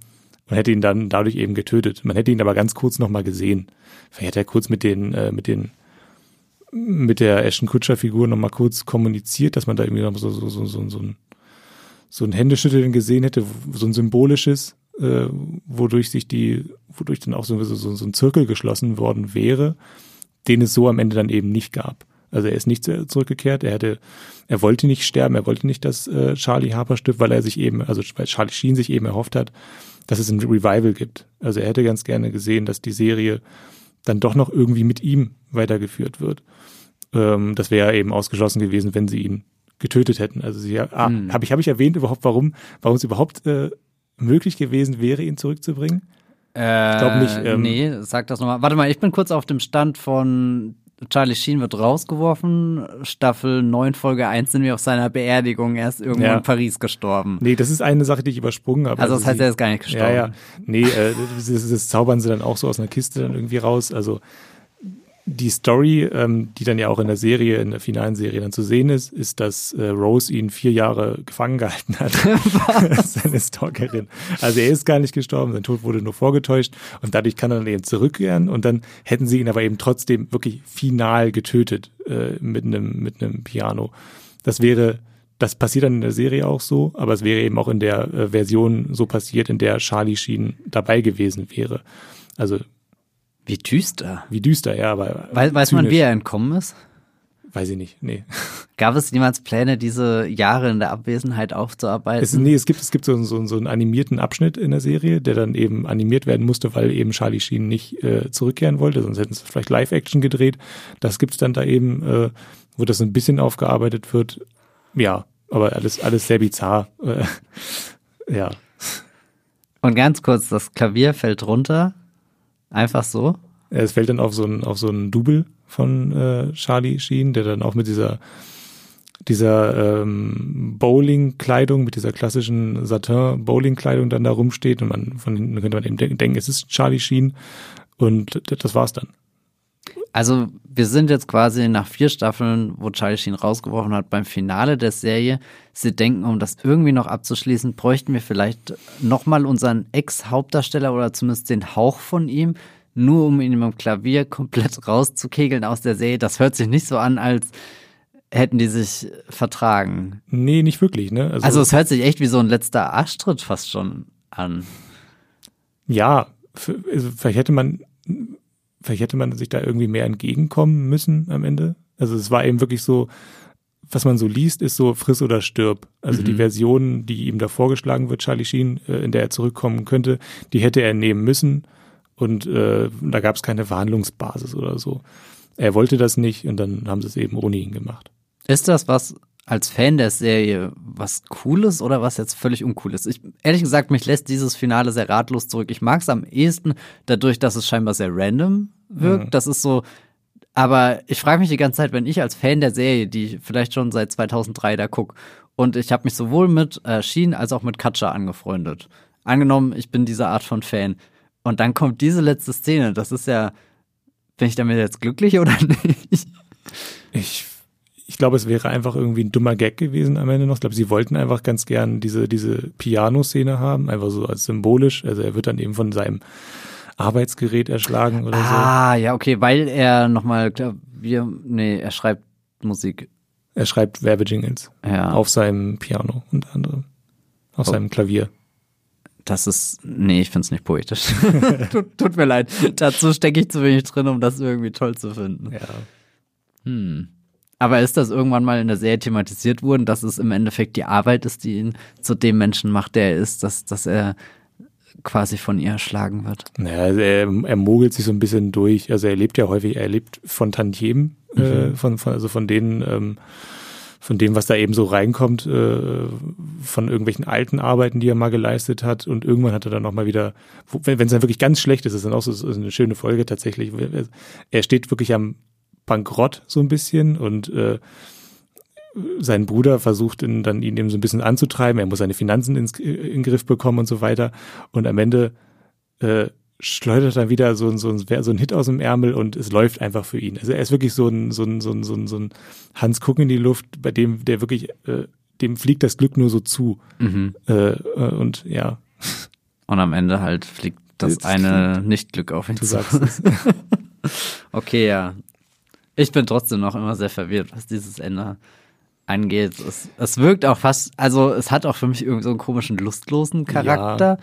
und hätte ihn dann dadurch eben getötet. Man hätte ihn aber ganz kurz nochmal gesehen. Vielleicht hätte er kurz mit den, äh, mit den mit der Ashton Kutscher Figur nochmal kurz kommuniziert, dass man da irgendwie noch so, so, so, so, so ein so ein Händeschütteln gesehen hätte, so ein symbolisches, äh, wodurch sich die, wodurch dann auch so, so, so ein Zirkel geschlossen worden wäre, den es so am Ende dann eben nicht gab. Also er ist nicht zurückgekehrt, er hätte, er wollte nicht sterben, er wollte nicht, dass äh, Charlie Harper stirbt, weil er sich eben, also weil Charlie Sheen sich eben erhofft hat, dass es ein Revival gibt. Also er hätte ganz gerne gesehen, dass die Serie dann doch noch irgendwie mit ihm weitergeführt wird. Ähm, das wäre eben ausgeschlossen gewesen, wenn sie ihn getötet hätten. Also sie, ah, hm. habe ich, hab ich erwähnt überhaupt, warum, warum es überhaupt äh, möglich gewesen wäre, ihn zurückzubringen? Äh, ich glaube nicht. Ähm, nee, sag das nochmal. Warte mal, ich bin kurz auf dem Stand von Charlie Sheen wird rausgeworfen. Staffel 9, Folge 1 sind wir auf seiner Beerdigung. Er ist irgendwo Ja. in Paris gestorben. Nee, das ist eine Sache, die ich übersprungen habe. Also das heißt, sie- er ist gar nicht gestorben. Ja, ja. Nee, äh, (laughs) das, das zaubern sie dann auch so aus einer Kiste dann irgendwie raus. Also die Story, ähm, die dann ja auch in der Serie, in der finalen Serie dann zu sehen ist, ist, dass äh, Rose ihn vier Jahre gefangen gehalten hat. (laughs) (laughs) Seine Stalkerin. Also er ist gar nicht gestorben, sein Tod wurde nur vorgetäuscht und dadurch kann er dann eben zurückkehren und dann hätten sie ihn aber eben trotzdem wirklich final getötet äh, mit einem mit einem Piano. Das wäre das passiert dann in der Serie auch so, aber es wäre eben auch in der äh, Version so passiert, in der Charlie Sheen dabei gewesen wäre. Also Wie düster. wie düster, ja, aber Weiß, weiß man, zynisch. wie er entkommen ist? Weiß ich nicht, nee. Gab es jemals Pläne, diese Jahre in der Abwesenheit aufzuarbeiten? Es, nee, es gibt, es gibt so, einen- so, so einen animierten Abschnitt in der Serie, der dann eben animiert werden musste, weil eben Charlie Sheen nicht äh, zurückkehren wollte, sonst hätten sie vielleicht Live-Action gedreht. Das gibt's dann da eben, äh, wo das ein bisschen aufgearbeitet wird. Ja, aber alles, alles sehr bizarr. Äh, (laughs) ja. Und ganz kurz, das Klavier fällt runter. Einfach so. Es fällt dann auf so ein, auf so ein Double von äh, Charlie Sheen, der dann auch mit dieser, dieser ähm, Bowling-Kleidung, mit dieser klassischen Satin-Bowling-Kleidung dann da rumsteht und man von hinten könnte man eben denken, denken, es ist Charlie Sheen und das war's dann. Also wir sind jetzt quasi nach vier Staffeln, wo Charlie Sheen rausgeworfen hat, beim Finale der Serie. Sie denken, um das irgendwie noch abzuschließen, bräuchten wir vielleicht nochmal unseren Ex-Hauptdarsteller oder zumindest den Hauch von ihm, nur um ihn beim Klavier komplett (laughs) rauszukegeln aus der Serie. Das hört sich nicht so an, als hätten die sich vertragen. Nee, nicht wirklich, ne? Also es hört sich echt wie so ein letzter Arschtritt fast schon an. ja, also vielleicht hätte man, vielleicht hätte man sich da irgendwie mehr entgegenkommen müssen am Ende. Also es war eben wirklich so, was man so liest, ist so friss oder stirb. Also die Version, die ihm da vorgeschlagen wird, Charlie Sheen, äh, in der er zurückkommen könnte, die hätte er nehmen müssen und äh, da gab es keine Verhandlungsbasis oder so. Er wollte das nicht und dann haben sie es eben ohne ihn gemacht. Ist das was als Fan der Serie was Cooles oder was jetzt völlig uncool ist? Ich, ehrlich gesagt, mich lässt dieses Finale sehr ratlos zurück. Ich mag es am ehesten dadurch, dass es scheinbar sehr random wirkt. Das ist so, aber ich frage mich die ganze Zeit, wenn ich als Fan der Serie, die ich vielleicht schon seit 2003 da guck, und ich habe mich sowohl mit äh, Sheen als auch mit Katja angefreundet. Angenommen, ich bin diese Art von Fan. Und dann kommt diese letzte Szene. Das ist ja, bin ich damit jetzt glücklich oder (laughs) nicht? Ich, ich glaube, es wäre einfach irgendwie ein dummer Gag gewesen am Ende noch. Ich glaube, sie wollten einfach ganz gern diese, diese Piano-Szene haben, einfach so als symbolisch. Also er wird dann eben von seinem Arbeitsgerät erschlagen oder Ah, ja, okay, weil er nochmal Klavier, nee, er schreibt Musik. so. Er schreibt Werbejingles Ja, auf seinem Piano unter anderem. Auf Oh. seinem Klavier. das ist, nee, ich find's nicht poetisch. (laughs) tut, tut mir leid, dazu stecke ich zu wenig drin, um das irgendwie toll zu finden. Ja. Hm. Aber ist das irgendwann mal in der Serie thematisiert worden, dass es im Endeffekt die Arbeit ist, die ihn zu dem Menschen macht, der er ist, dass, dass er quasi von ihr erschlagen wird? Naja, also er, er mogelt sich so ein bisschen durch. Also er lebt ja häufig, er lebt von Tantiemen, äh, von, von, also von denen, ähm, von dem, was da eben so reinkommt, äh, von irgendwelchen alten Arbeiten, die er mal geleistet hat. Und irgendwann hat er dann nochmal wieder, wenn es dann wirklich ganz schlecht ist, ist dann auch so so eine schöne Folge tatsächlich. Er steht wirklich am Bankrott so ein bisschen und äh, sein Bruder versucht ihn dann ihn eben so ein bisschen anzutreiben. Er muss seine Finanzen ins, in den Griff bekommen und so weiter. Und am Ende äh, schleudert er wieder so, ein- so, so ein Hit aus dem Ärmel und es läuft einfach für ihn. Also er ist wirklich so ein, so ein, so ein, so ein, so ein Hans Guck in die Luft, bei dem der wirklich, äh, dem fliegt das Glück nur so zu. Mhm. Äh, äh, und ja, Und am Ende halt fliegt das Jetzt eine Nicht-Glück auf ihn du zu. sagst es. (laughs) Okay, ja. Ich bin trotzdem noch immer sehr verwirrt, was dieses Ende angeht. Es, es wirkt auch fast, also es hat auch für mich irgendwie so einen komischen, lustlosen Charakter.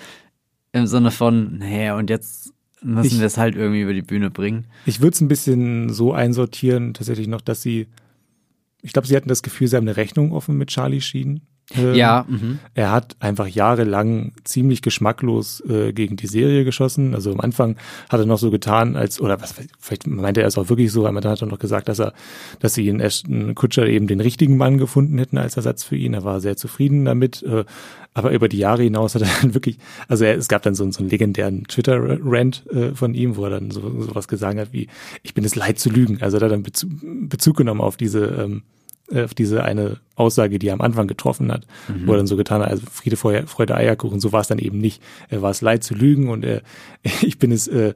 Im Sinne von, naja, und jetzt müssen wir es halt irgendwie über die Bühne bringen. Ich würde es ein bisschen so einsortieren, tatsächlich noch, dass sie, ich glaube, sie hatten das Gefühl, sie haben eine Rechnung offen mit Charlie Sheen. Ähm, ja. Mhm. Er hat einfach jahrelang ziemlich geschmacklos äh, gegen die Serie geschossen. Also am Anfang hat er noch so getan, als, oder was, vielleicht meinte er es auch wirklich so, aber dann hat er noch gesagt, dass er, dass sie in Ashton Kutscher eben den richtigen Mann gefunden hätten als Ersatz für ihn. Er war sehr zufrieden damit. Äh, aber über die Jahre hinaus hat er (laughs) dann wirklich, also er, es gab dann so, so einen legendären Twitter-Rant äh, von ihm, wo er dann so, so was gesagt hat wie, ich bin es leid zu lügen. Also er hat dann Bezug, Bezug genommen auf diese, ähm, äh, auf diese eine Aussage, die er am Anfang getroffen hat, mhm. wo er dann so getan hat, also Friede, Freude, Eierkuchen, so war es dann eben nicht. Er war es leid zu lügen und er, (laughs) ich bin es, äh,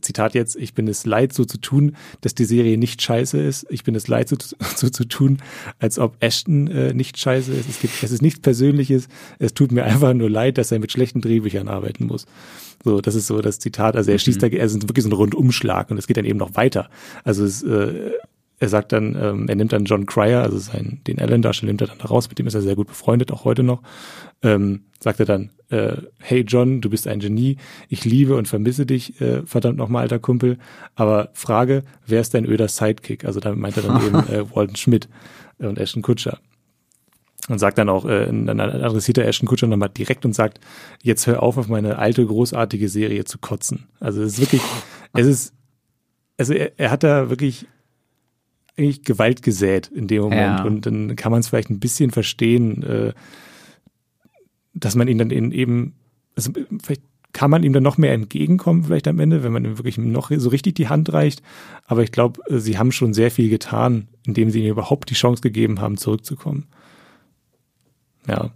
Zitat jetzt, ich bin es leid so zu tun, dass die Serie nicht scheiße ist. Ich bin es leid so, (laughs) so zu tun, als ob Ashton äh, nicht scheiße ist. Es gibt, es ist nichts Persönliches. Es tut mir einfach nur leid, dass er mit schlechten Drehbüchern arbeiten muss. So, das ist so das Zitat. Also er schließt mhm. da, er ist wirklich so ein Rundumschlag und es geht dann eben noch weiter. Also es, äh, er sagt dann, ähm, er nimmt dann John Cryer, also sein, den Alan-Darsteller nimmt er dann raus, mit dem ist er sehr gut befreundet, auch heute noch. Ähm, sagt er dann, äh, hey John, du bist ein Genie, ich liebe und vermisse dich, äh, verdammt nochmal, alter Kumpel. Aber Frage, wer ist dein öder Sidekick? Also da meint er dann eben (laughs) äh, Walton Schmidt und Ashton Kutscher. Und sagt dann auch, äh, dann adressiert er Ashton Kutscher nochmal direkt und sagt, jetzt hör auf, auf meine alte, großartige Serie zu kotzen. Also es ist wirklich, es ist, also er, er hat da wirklich eigentlich Gewalt gesät in dem Moment. Ja. Und dann kann man es vielleicht ein bisschen verstehen, äh, dass man ihn dann eben, also vielleicht kann man ihm dann noch mehr entgegenkommen, vielleicht am Ende, wenn man ihm wirklich noch so richtig die Hand reicht. Aber ich glaube, sie haben schon sehr viel getan, indem sie ihm überhaupt die Chance gegeben haben, zurückzukommen. Ja.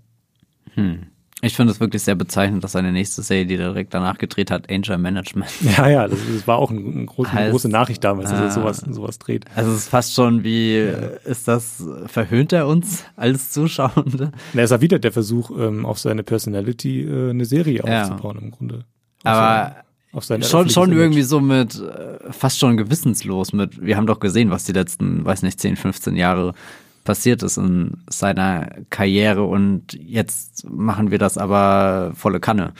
Hm. Ich finde es wirklich sehr bezeichnend, dass seine nächste Serie, die er direkt danach gedreht hat, Angel Management. (laughs) Ja, ja, das, das war auch ein, ein groß, heißt, eine große Nachricht damals, dass er sowas, sowas dreht. Also es ist fast schon wie, ist das, verhöhnt er uns als Zuschauende? Na, es war wieder der Versuch, ähm, auf seine Personality äh, eine Serie ja. aufzubauen im Grunde. Auf Aber seine, schon, schon irgendwie so mit, äh, fast schon gewissenslos mit, wir haben doch gesehen, was die letzten, weiß nicht, 10, 15 Jahre passiert ist in seiner Karriere und jetzt machen wir das aber volle Kanne.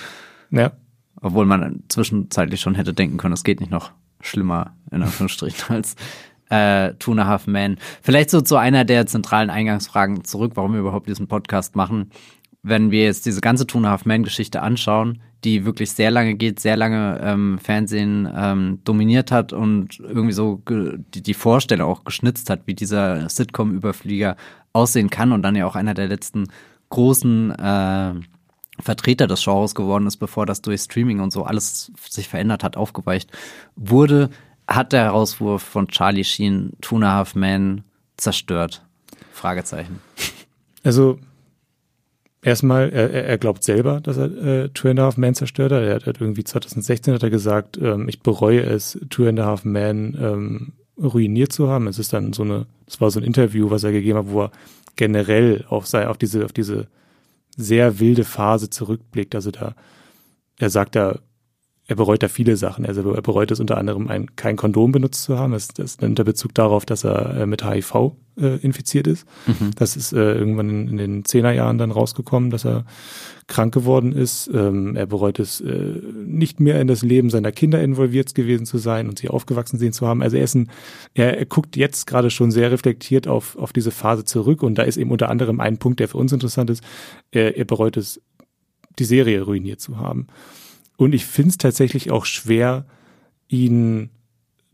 Ja. Obwohl man zwischenzeitlich schon hätte denken können, es geht nicht noch schlimmer, in Anführungsstrichen, (laughs) als äh, Two and a Half Men. Vielleicht so zu einer der zentralen Eingangsfragen zurück, warum wir überhaupt diesen Podcast machen. Wenn wir jetzt diese ganze Two and a Half Men Geschichte anschauen, die wirklich sehr lange geht, sehr lange ähm, Fernsehen ähm, dominiert hat und irgendwie so die, die Vorstellung auch geschnitzt hat, wie dieser Sitcom-Überflieger aussehen kann und dann ja auch einer der letzten großen äh, Vertreter des Genres geworden ist, bevor das durch Streaming und so alles sich verändert hat, aufgeweicht wurde, hat der Herauswurf von Charlie Sheen Two and a Half Men zerstört? Fragezeichen. Also erstmal, er, er glaubt selber, dass er äh, Two and a Half Men zerstört hat. Er hat, irgendwie 2016 hat er gesagt, ähm, ich bereue es, Two and a Half Men ähm, ruiniert zu haben. Es ist dann so eine, das war so ein Interview, was er gegeben hat, wo er generell auf, sei, auf diese, auf diese sehr wilde Phase zurückblickt. Also da, er sagt da, er bereut da viele Sachen. Also er bereut es unter anderem, ein, kein Kondom benutzt zu haben. Das, das nimmt der Bezug darauf, dass er äh, mit HIV äh, infiziert ist. Mhm. Das ist äh, irgendwann in, in den Zehnerjahren dann rausgekommen, dass er krank geworden ist. Ähm, er bereut es, äh, nicht mehr in das Leben seiner Kinder involviert gewesen zu sein und sie aufgewachsen sehen zu haben. Also er ist ein, er, er guckt jetzt gerade schon sehr reflektiert auf, auf diese Phase zurück und da ist eben unter anderem ein Punkt, der für uns interessant ist. Er, er bereut es, die Serie ruiniert zu haben. Und ich finde es tatsächlich auch schwer, ihn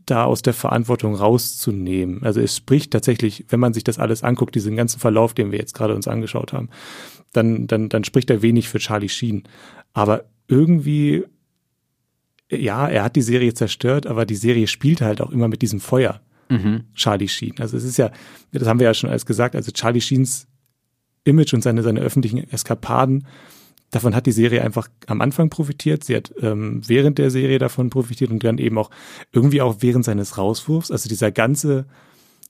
da aus der Verantwortung rauszunehmen. Also es spricht tatsächlich, wenn man sich das alles anguckt, diesen ganzen Verlauf, den wir jetzt gerade uns angeschaut haben, dann, dann, dann spricht er wenig für Charlie Sheen. Aber irgendwie, ja, er hat die Serie zerstört, aber die Serie spielt halt auch immer mit diesem Feuer. Mhm. Charlie Sheen. Also es ist ja, das haben wir ja schon alles gesagt, also Charlie Sheens Image und seine, seine öffentlichen Eskapaden davon hat die Serie einfach am Anfang profitiert. Sie hat ähm, während der Serie davon profitiert und dann eben auch irgendwie auch während seines Rauswurfs. Also dieser ganze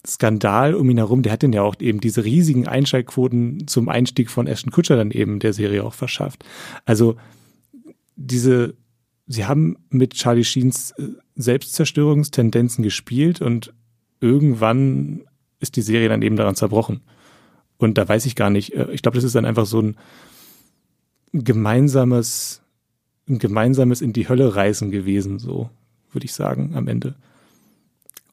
Skandal um ihn herum, der hat denn ja auch eben diese riesigen Einschaltquoten zum Einstieg von Ashton Kutscher dann eben der Serie auch verschafft. Also diese, sie haben mit Charlie Sheens äh, Selbstzerstörungstendenzen gespielt und irgendwann ist die Serie dann eben daran zerbrochen. Und da weiß ich gar nicht, äh, ich glaube, das ist dann einfach so ein, gemeinsames, ein gemeinsames in die Hölle reisen gewesen, so würde ich sagen, am Ende.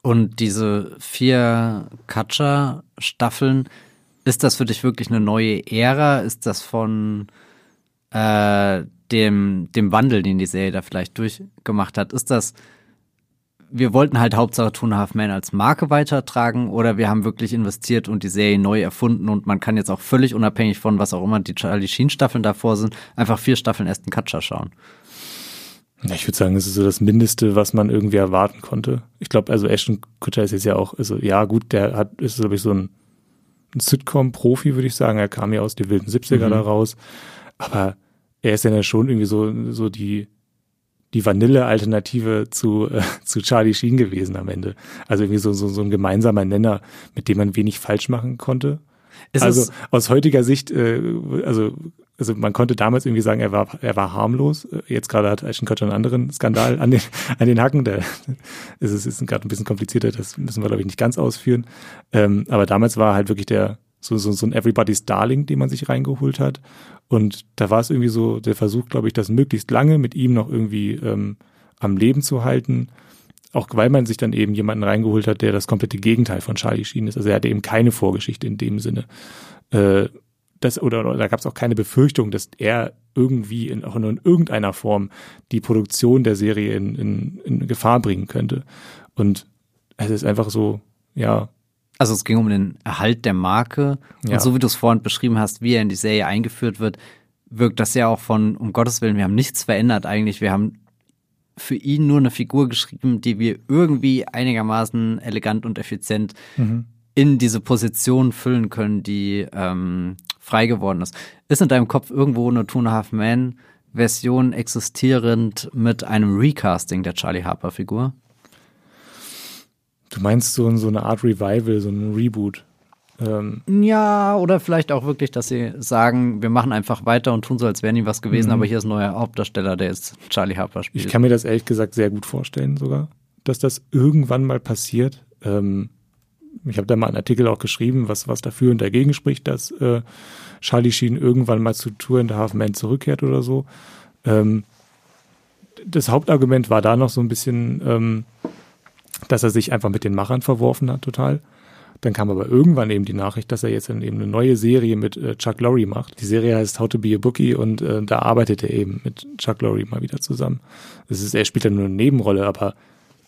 Und diese vier Katscha-Staffeln, Ist das für dich wirklich eine neue Ära? Ist das von äh, dem, dem Wandel, den die Serie da vielleicht durchgemacht hat, ist das, wir wollten halt Hauptsache Two and a Half Men als Marke weitertragen oder wir haben wirklich investiert und die Serie neu erfunden und man kann jetzt auch völlig unabhängig von was auch immer die Charlie Sheen Staffeln davor sind, einfach vier Staffeln Aston Kutcher schauen. Ja, ich würde sagen, es ist so das Mindeste, was man irgendwie erwarten konnte. Ich glaube, also Ashton Kutcher ist jetzt ja auch, also ja gut, der hat, ist glaube ich so ein, ein Sitcom-Profi, würde ich sagen. Er kam ja aus den wilden 70er mhm. da raus. Aber er ist ja schon irgendwie so, so die, die Vanille-Alternative zu, äh, zu Charlie Sheen gewesen am Ende. Also irgendwie so, so, so ein gemeinsamer Nenner, mit dem man wenig falsch machen konnte. Ist also aus heutiger Sicht, äh, also, also man konnte damals irgendwie sagen, er war, er war harmlos. Jetzt gerade hat Ashton Kutcher einen anderen Skandal an den, (laughs) an den Hacken. Der ist, ist, ist gerade ein bisschen komplizierter, das müssen wir, glaube ich, nicht ganz ausführen. Ähm, aber damals war halt wirklich der, so, so, so ein Everybody's Darling, den man sich reingeholt hat. Und da war es irgendwie so der Versuch, glaube ich, das möglichst lange mit ihm noch irgendwie ähm, am Leben zu halten. Auch weil man sich dann eben jemanden reingeholt hat, der das komplette Gegenteil von Charlie Sheen ist. Also er hatte eben keine Vorgeschichte in dem Sinne. Äh, das, oder, oder da gab es auch keine Befürchtung, dass er irgendwie in, auch nur in irgendeiner Form die Produktion der Serie in, in, in Gefahr bringen könnte. Und es ist einfach so, ja, also es ging um den Erhalt der Marke. Ja. Und so wie du es vorhin beschrieben hast, wie er in die Serie eingeführt wird, wirkt das ja auch von, um Gottes Willen, wir haben nichts verändert eigentlich. Wir haben für ihn nur eine Figur geschrieben, die wir irgendwie einigermaßen elegant und effizient mhm. in diese Position füllen können, die ähm, frei geworden ist. Ist in deinem Kopf irgendwo eine Two and a Half Man Version existierend mit einem Recasting der Charlie Harper Figur? Du meinst so, so eine Art Revival, so ein Reboot? Ähm. Ja, oder vielleicht auch wirklich, dass sie sagen, wir machen einfach weiter und tun so, als wäre nie was gewesen, mhm. aber hier ist ein neuer Hauptdarsteller, der jetzt Charlie Harper spielt. Ich kann mir das ehrlich gesagt sehr gut vorstellen sogar, dass das irgendwann mal passiert. Ähm, ich habe da mal einen Artikel auch geschrieben, was, was dafür und dagegen spricht, dass äh, Charlie Sheen irgendwann mal zu Tour in the Half Man zurückkehrt oder so. Ähm, das Hauptargument war da noch so ein bisschen, ähm, dass er sich einfach mit den Machern verworfen hat, total. Dann kam aber irgendwann eben die Nachricht, dass er jetzt eben eine neue Serie mit äh, Chuck Lorre macht. Die Serie heißt How to Be a Bookie und äh, da arbeitet er eben mit Chuck Lorre mal wieder zusammen. Das ist, er spielt dann nur eine Nebenrolle, aber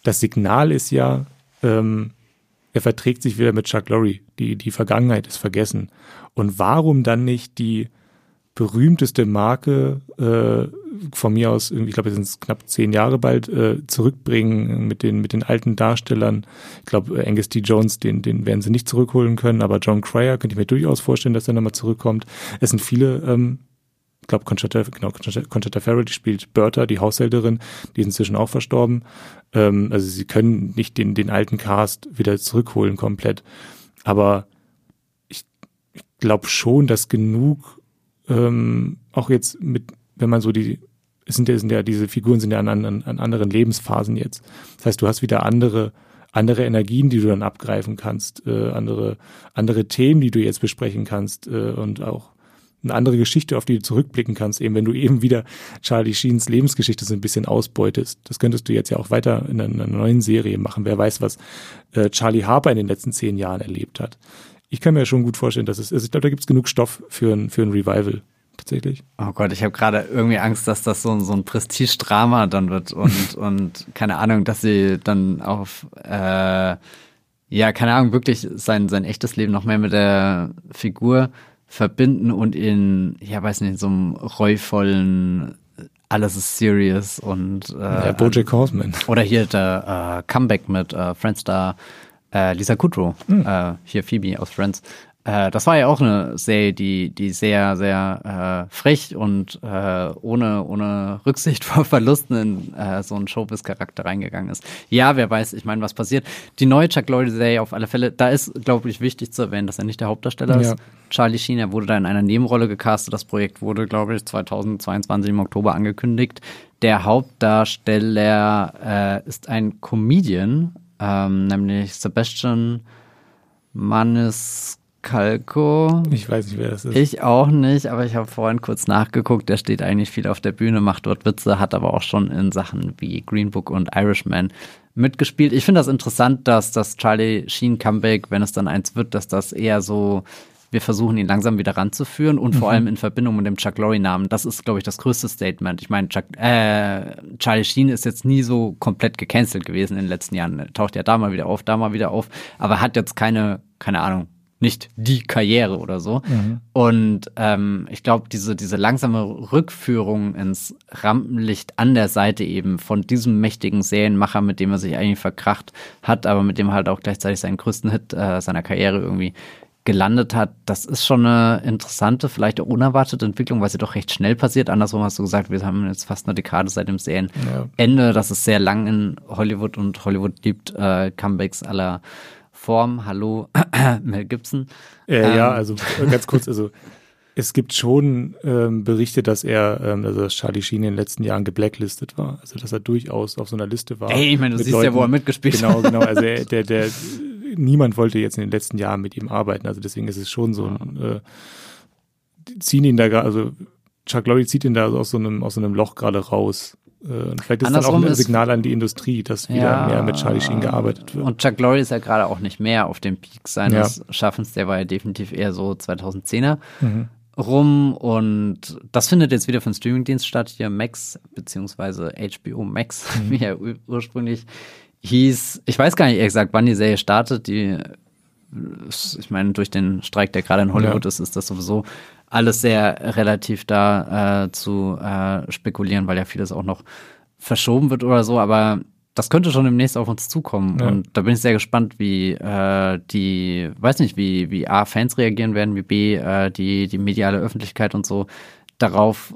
das Signal ist ja, ähm, er verträgt sich wieder mit Chuck Lorre. Die, die Vergangenheit ist vergessen. Und warum dann nicht die berühmteste Marke äh, von mir aus, ich glaube, es sind knapp zehn Jahre bald, äh, zurückbringen mit den, mit den alten Darstellern. Ich glaube, äh, Angus T. Jones, den, den werden sie nicht zurückholen können, aber John Cryer könnte ich mir durchaus vorstellen, dass er nochmal zurückkommt. Es sind viele, ähm, ich glaube, Conchetta, genau, Conchetta Farrell, die spielt Bertha, die Haushälterin, die ist inzwischen auch verstorben. Ähm, also sie können nicht den, den alten Cast wieder zurückholen komplett. Aber ich, ich glaube schon, dass genug ähm, auch jetzt mit, wenn man so die, es sind ja, sind ja diese Figuren sind ja an, an, an anderen Lebensphasen jetzt. Das heißt, du hast wieder andere andere Energien, die du dann abgreifen kannst, äh, andere andere Themen, die du jetzt besprechen kannst äh, und auch eine andere Geschichte, auf die du zurückblicken kannst, eben wenn du eben wieder Charlie Sheens Lebensgeschichte so ein bisschen ausbeutest. Das könntest du jetzt ja auch weiter in einer, neuen Serie machen. Wer weiß, was äh, Charlie Harper in den letzten zehn Jahren erlebt hat ich kann mir schon gut vorstellen, dass es, also ich glaube, da gibt es genug Stoff für ein, für ein Revival tatsächlich. Oh Gott, ich habe gerade irgendwie Angst, dass das so, so ein Prestige-Drama dann wird und, (laughs) und keine Ahnung, dass sie dann auf, äh, ja, keine Ahnung, wirklich sein, sein echtes Leben noch mehr mit der Figur verbinden und in, ja, weiß nicht, in so einem reuvollen alles ist serious und äh, ja, Bojack Horseman. (laughs) Oder hier der äh, Comeback mit äh, Friendstar äh, Lisa Kudrow, mhm. äh, hier Phoebe aus Friends. Äh, das war ja auch eine Serie, die, die sehr, sehr äh, frech und äh, ohne, ohne Rücksicht (laughs) vor Verlusten in äh, so einen Showbiz-Charakter reingegangen ist. Ja, wer weiß, ich meine, was passiert. Die neue Chuck Lorre-Serie auf alle Fälle, da ist, glaube ich, wichtig zu erwähnen, dass er nicht der Hauptdarsteller ja. ist. Charlie Sheen, er wurde da in einer Nebenrolle gecastet. Das Projekt wurde, glaube ich, 2022 im Oktober angekündigt. Der Hauptdarsteller äh, ist ein Comedian, ähm, nämlich Sebastian Maniscalco. Ich weiß nicht, wer das ist. Ich auch nicht, aber ich habe vorhin kurz nachgeguckt. Der steht eigentlich viel auf der Bühne, macht dort Witze, hat aber auch schon in Sachen wie Green Book und Irishman mitgespielt. Ich finde das interessant, dass das Charlie Sheen Comeback, wenn es dann eins wird, dass das eher so wir versuchen ihn langsam wieder ranzuführen und mhm. vor allem in Verbindung mit dem Chuck Lorre-Namen. Das ist, glaube ich, das größte Statement. Ich meine, Chuck, äh, Charlie Sheen ist jetzt nie so komplett gecancelt gewesen in den letzten Jahren. Er taucht ja da mal wieder auf, da mal wieder auf, aber hat jetzt keine, keine Ahnung, nicht die Karriere oder so. Mhm. Und ähm, ich glaube, diese, diese langsame Rückführung ins Rampenlicht an der Seite eben von diesem mächtigen Serienmacher, mit dem er sich eigentlich verkracht hat, aber mit dem er halt auch gleichzeitig seinen größten Hit äh, seiner Karriere irgendwie gelandet hat, das ist schon eine interessante, vielleicht auch unerwartete Entwicklung, weil sie doch recht schnell passiert. Andersrum hast du gesagt, wir haben jetzt fast eine Dekade seit dem Serienende. Ja. Das ist sehr lang in Hollywood und Hollywood liebt äh, Comebacks aller Form. Hallo, (clears throat) Mel Gibson. Äh, ähm. Ja, also äh, ganz kurz, also es gibt schon ähm, Berichte, dass er, ähm, also dass Charlie Sheen in den letzten Jahren geblacklistet war. Also dass er durchaus auf so einer Liste war. Ey, ich meine, du siehst Leuten, ja, wo er mitgespielt hat. Genau, genau. Also er, (laughs) der, der, niemand wollte jetzt in den letzten Jahren mit ihm arbeiten. Also deswegen ist es schon so ein, äh, ziehen ihn da also Chuck Lorre zieht ihn da aus so einem, aus so einem Loch gerade raus. Äh, und vielleicht ist das auch ein Signal an die Industrie, dass wieder ja, mehr mit Charlie Sheen gearbeitet wird. Und Chuck Lorre ist ja gerade auch nicht mehr auf dem Peak seines ja. Schaffens. Der war ja definitiv eher so 2010er. Mhm. rum und das findet jetzt wieder von Streamingdienst statt, hier Max, beziehungsweise HBO Max, mhm. (laughs) wie er ursprünglich hieß. Ich weiß gar nicht ehrlich gesagt, wann die Serie startet. Die, ich meine, durch den Streik, der gerade in Hollywood ja. ist, ist das sowieso alles sehr relativ da äh, zu äh, spekulieren, weil ja vieles auch noch verschoben wird oder so, aber das könnte schon demnächst auf uns zukommen. Ja. Und da bin ich sehr gespannt, wie äh, die, weiß nicht, wie, wie A, Fans reagieren werden, wie B, äh, die, die mediale Öffentlichkeit und so darauf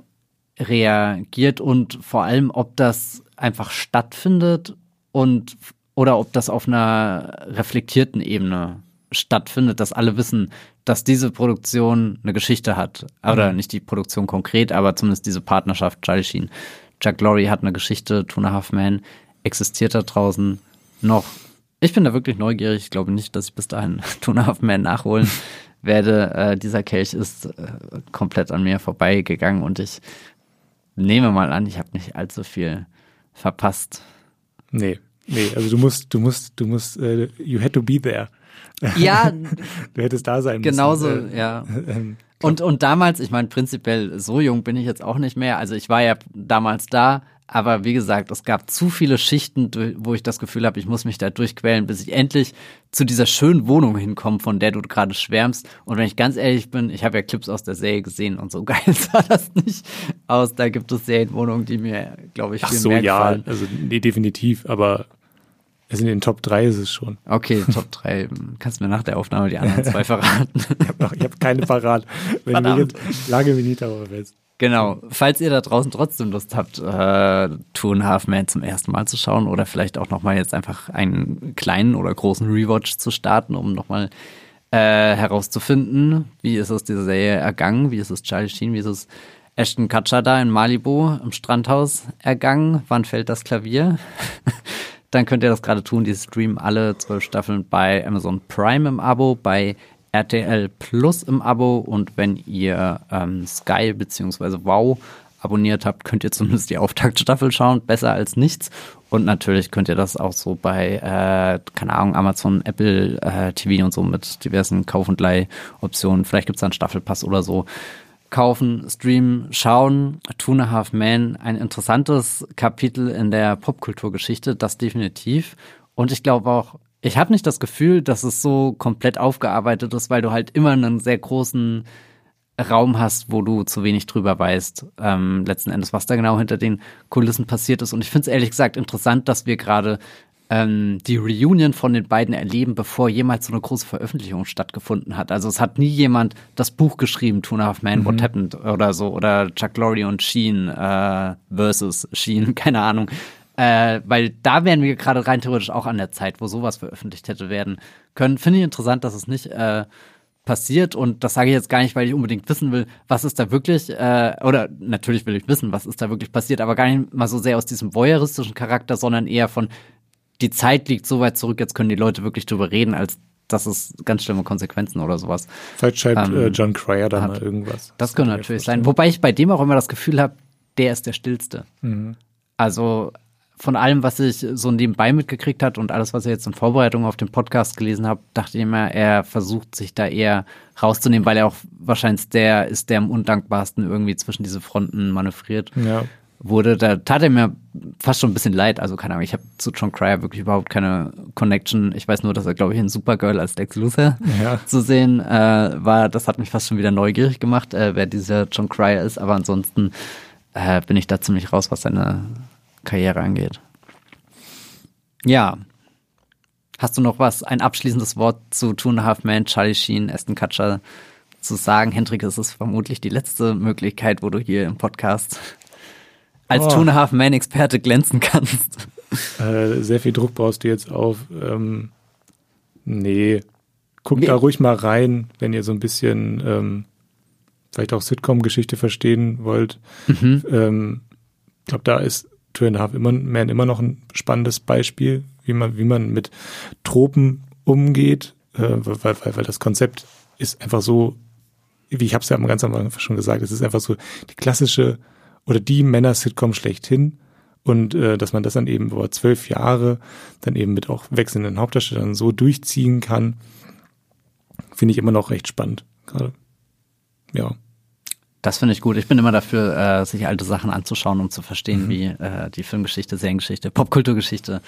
reagiert und vor allem, ob das einfach stattfindet und oder ob das auf einer reflektierten Ebene stattfindet, dass alle wissen, dass diese Produktion eine Geschichte hat. Oder mhm. nicht die Produktion konkret, aber zumindest diese Partnerschaft Charlie Sheen. Chuck Lorre hat eine Geschichte, Two and a Half Man existiert da draußen noch. Ich bin da wirklich neugierig. Ich glaube nicht, dass ich bis dahin (laughs) Two and a Half Man nachholen (laughs) werde. Äh, dieser Kelch ist äh, komplett an mir vorbeigegangen und ich nehme mal an, ich habe nicht allzu viel verpasst. Nee, nee, also du musst, du musst, du musst, uh, you had to be there. (laughs) Ja. du hättest da sein genauso, müssen. Genauso, äh, ja. Ähm, und, und damals, ich meine, prinzipiell so jung bin ich jetzt auch nicht mehr. Also ich war ja damals da, aber wie gesagt, es gab zu viele Schichten, wo ich das Gefühl habe, ich muss mich da durchquälen, bis ich endlich zu dieser schönen Wohnung hinkomme, von der du gerade schwärmst. Und wenn ich ganz ehrlich bin, ich habe ja Clips aus der Serie gesehen und so (laughs) geil sah das nicht aus. Da gibt es Serienwohnungen, die mir, glaube ich, viel Ach so, mehr ja, gefallen. also nee, definitiv, aber also in den Top 3 ist es schon. Okay, Top 3. Kannst du mir nach der Aufnahme die anderen zwei (laughs) verraten? ich habe hab keine parat. Wenn wir lage mich nicht darauf fest. Genau. Falls ihr da draußen trotzdem Lust habt, äh, Two and Half Man zum ersten Mal zu schauen oder vielleicht auch nochmal jetzt einfach einen kleinen oder großen Rewatch zu starten, um nochmal äh, herauszufinden, wie ist es dieser Serie ergangen, wie ist es Charlie Sheen, wie ist es Ashton Kutcher da in Malibu im Strandhaus ergangen, wann fällt das Klavier? Dann könnt ihr das gerade tun. Die streamen alle zwölf Staffeln bei Amazon Prime im Abo, bei RTL Plus im Abo und wenn ihr ähm, Sky bzw. Wow abonniert habt, könnt ihr zumindest die Auftaktstaffel schauen. Besser als nichts. Und natürlich könnt ihr das auch so bei, äh, keine Ahnung, Amazon, Apple äh, TV und so mit diversen Kauf- und Leih-Optionen. Vielleicht gibt es da einen Staffelpass oder so kaufen, streamen, schauen. Two and a Half Men, ein interessantes Kapitel in der Popkulturgeschichte, das definitiv. Und ich glaube auch, ich habe nicht das Gefühl, dass es so komplett aufgearbeitet ist, weil du halt immer einen sehr großen Raum hast, wo du zu wenig drüber weißt, ähm, letzten Endes, was da genau hinter den Kulissen passiert ist. Und ich finde es ehrlich gesagt interessant, dass wir gerade ähm, die Reunion von den beiden erleben, bevor jemals so eine große Veröffentlichung stattgefunden hat. Also es hat nie jemand das Buch geschrieben, Two and a Half Men, mhm. What Happened oder so, oder Chuck Lorre und Sheen äh, versus Sheen, (laughs) keine Ahnung. Äh, weil da wären wir gerade rein theoretisch auch an der Zeit, wo sowas veröffentlicht hätte werden können. Finde ich interessant, dass es nicht äh, passiert und das sage ich jetzt gar nicht, weil ich unbedingt wissen will, was ist da wirklich, äh, oder natürlich will ich wissen, was ist da wirklich passiert, aber gar nicht mal so sehr aus diesem voyeuristischen Charakter, sondern eher von, die Zeit liegt so weit zurück, jetzt können die Leute wirklich drüber reden, als dass es ganz schlimme Konsequenzen oder sowas. Vielleicht schreibt ähm, äh, John Cryer da mal irgendwas. Das, das könnte natürlich sein. Wobei ich bei dem auch immer das Gefühl habe, der ist der Stillste. Mhm. Also von allem, was ich so nebenbei mitgekriegt hat und alles, was ich jetzt in Vorbereitung auf den Podcast gelesen habe, dachte ich immer, er versucht sich da eher rauszunehmen, weil er auch wahrscheinlich der ist, der am undankbarsten irgendwie zwischen diese Fronten manövriert. Ja. Wurde, da tat er mir fast schon ein bisschen leid. Also keine Ahnung, ich habe zu John Cryer wirklich überhaupt keine Connection. Ich weiß nur, dass er, glaube ich, in Supergirl als Lex Luthor Ja. (laughs) zu sehen äh, war. Das hat mich fast schon wieder neugierig gemacht, äh, wer dieser John Cryer ist. Aber ansonsten äh, bin ich da ziemlich raus, was seine Karriere angeht. Ja. Hast du noch was, ein abschließendes Wort zu Two and a Half Men, Charlie Sheen, Aston Kutcher zu sagen? Hendrik, es ist vermutlich die letzte Möglichkeit, wo du hier im Podcast als Oh. Two and a Half Men Experte glänzen kannst. Äh, sehr viel Druck baust du jetzt auf. Ähm, nee. Guckt Nee. da ruhig mal rein, wenn ihr so ein bisschen ähm, vielleicht auch Sitcom-Geschichte verstehen wollt. Mhm. Ähm, ich glaube, da ist Two and a Half immer, Man immer noch ein spannendes Beispiel, wie man, wie man mit Tropen umgeht, äh, weil, weil, weil das Konzept ist einfach so, wie ich habe es ja am ganz am Anfang schon gesagt, es ist einfach so die klassische oder die Männer-Sitcom schlechthin und äh, dass man das dann eben über zwölf Jahre dann eben mit auch wechselnden Hauptdarstellern so durchziehen kann, finde ich immer noch recht spannend. Gerade. Ja. Das finde ich gut. Ich bin immer dafür, äh, sich alte Sachen anzuschauen, um zu verstehen, wie äh, die Filmgeschichte, Seriengeschichte, Popkulturgeschichte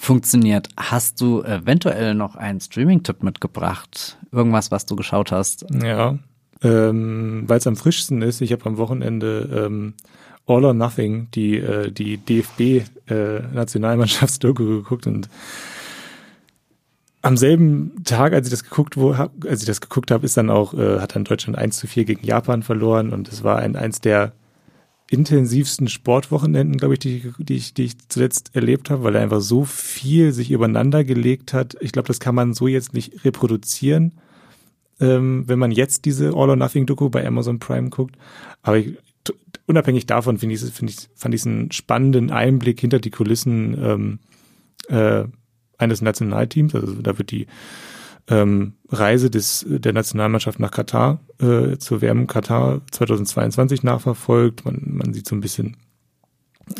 funktioniert. Hast du eventuell noch einen Streaming-Tipp mitgebracht? Irgendwas, was du geschaut hast? Ja, ähm, weil es am frischsten ist. Ich habe am Wochenende ähm, All or Nothing, die, äh, die DFB-Nationalmannschaftsdoku geguckt und am selben Tag, als ich das geguckt wo, hab, als ich das geguckt habe, ist dann auch, äh, hat dann Deutschland 1 zu 4 gegen Japan verloren und es war ein, eins der intensivsten Sportwochenenden, glaube ich, die, die, ich, die ich zuletzt erlebt habe, weil er einfach so viel sich übereinander gelegt hat. Ich glaube, das kann man so jetzt nicht reproduzieren ähm, wenn man jetzt diese All or Nothing Doku bei Amazon Prime guckt. Aber ich, unabhängig davon finde ich, finde ich, fand ich einen spannenden Einblick hinter die Kulissen ähm, äh, eines Nationalteams. Also da wird die ähm, Reise des, der Nationalmannschaft nach Katar äh, zur WM Katar 2022 nachverfolgt. Man, man sieht so ein bisschen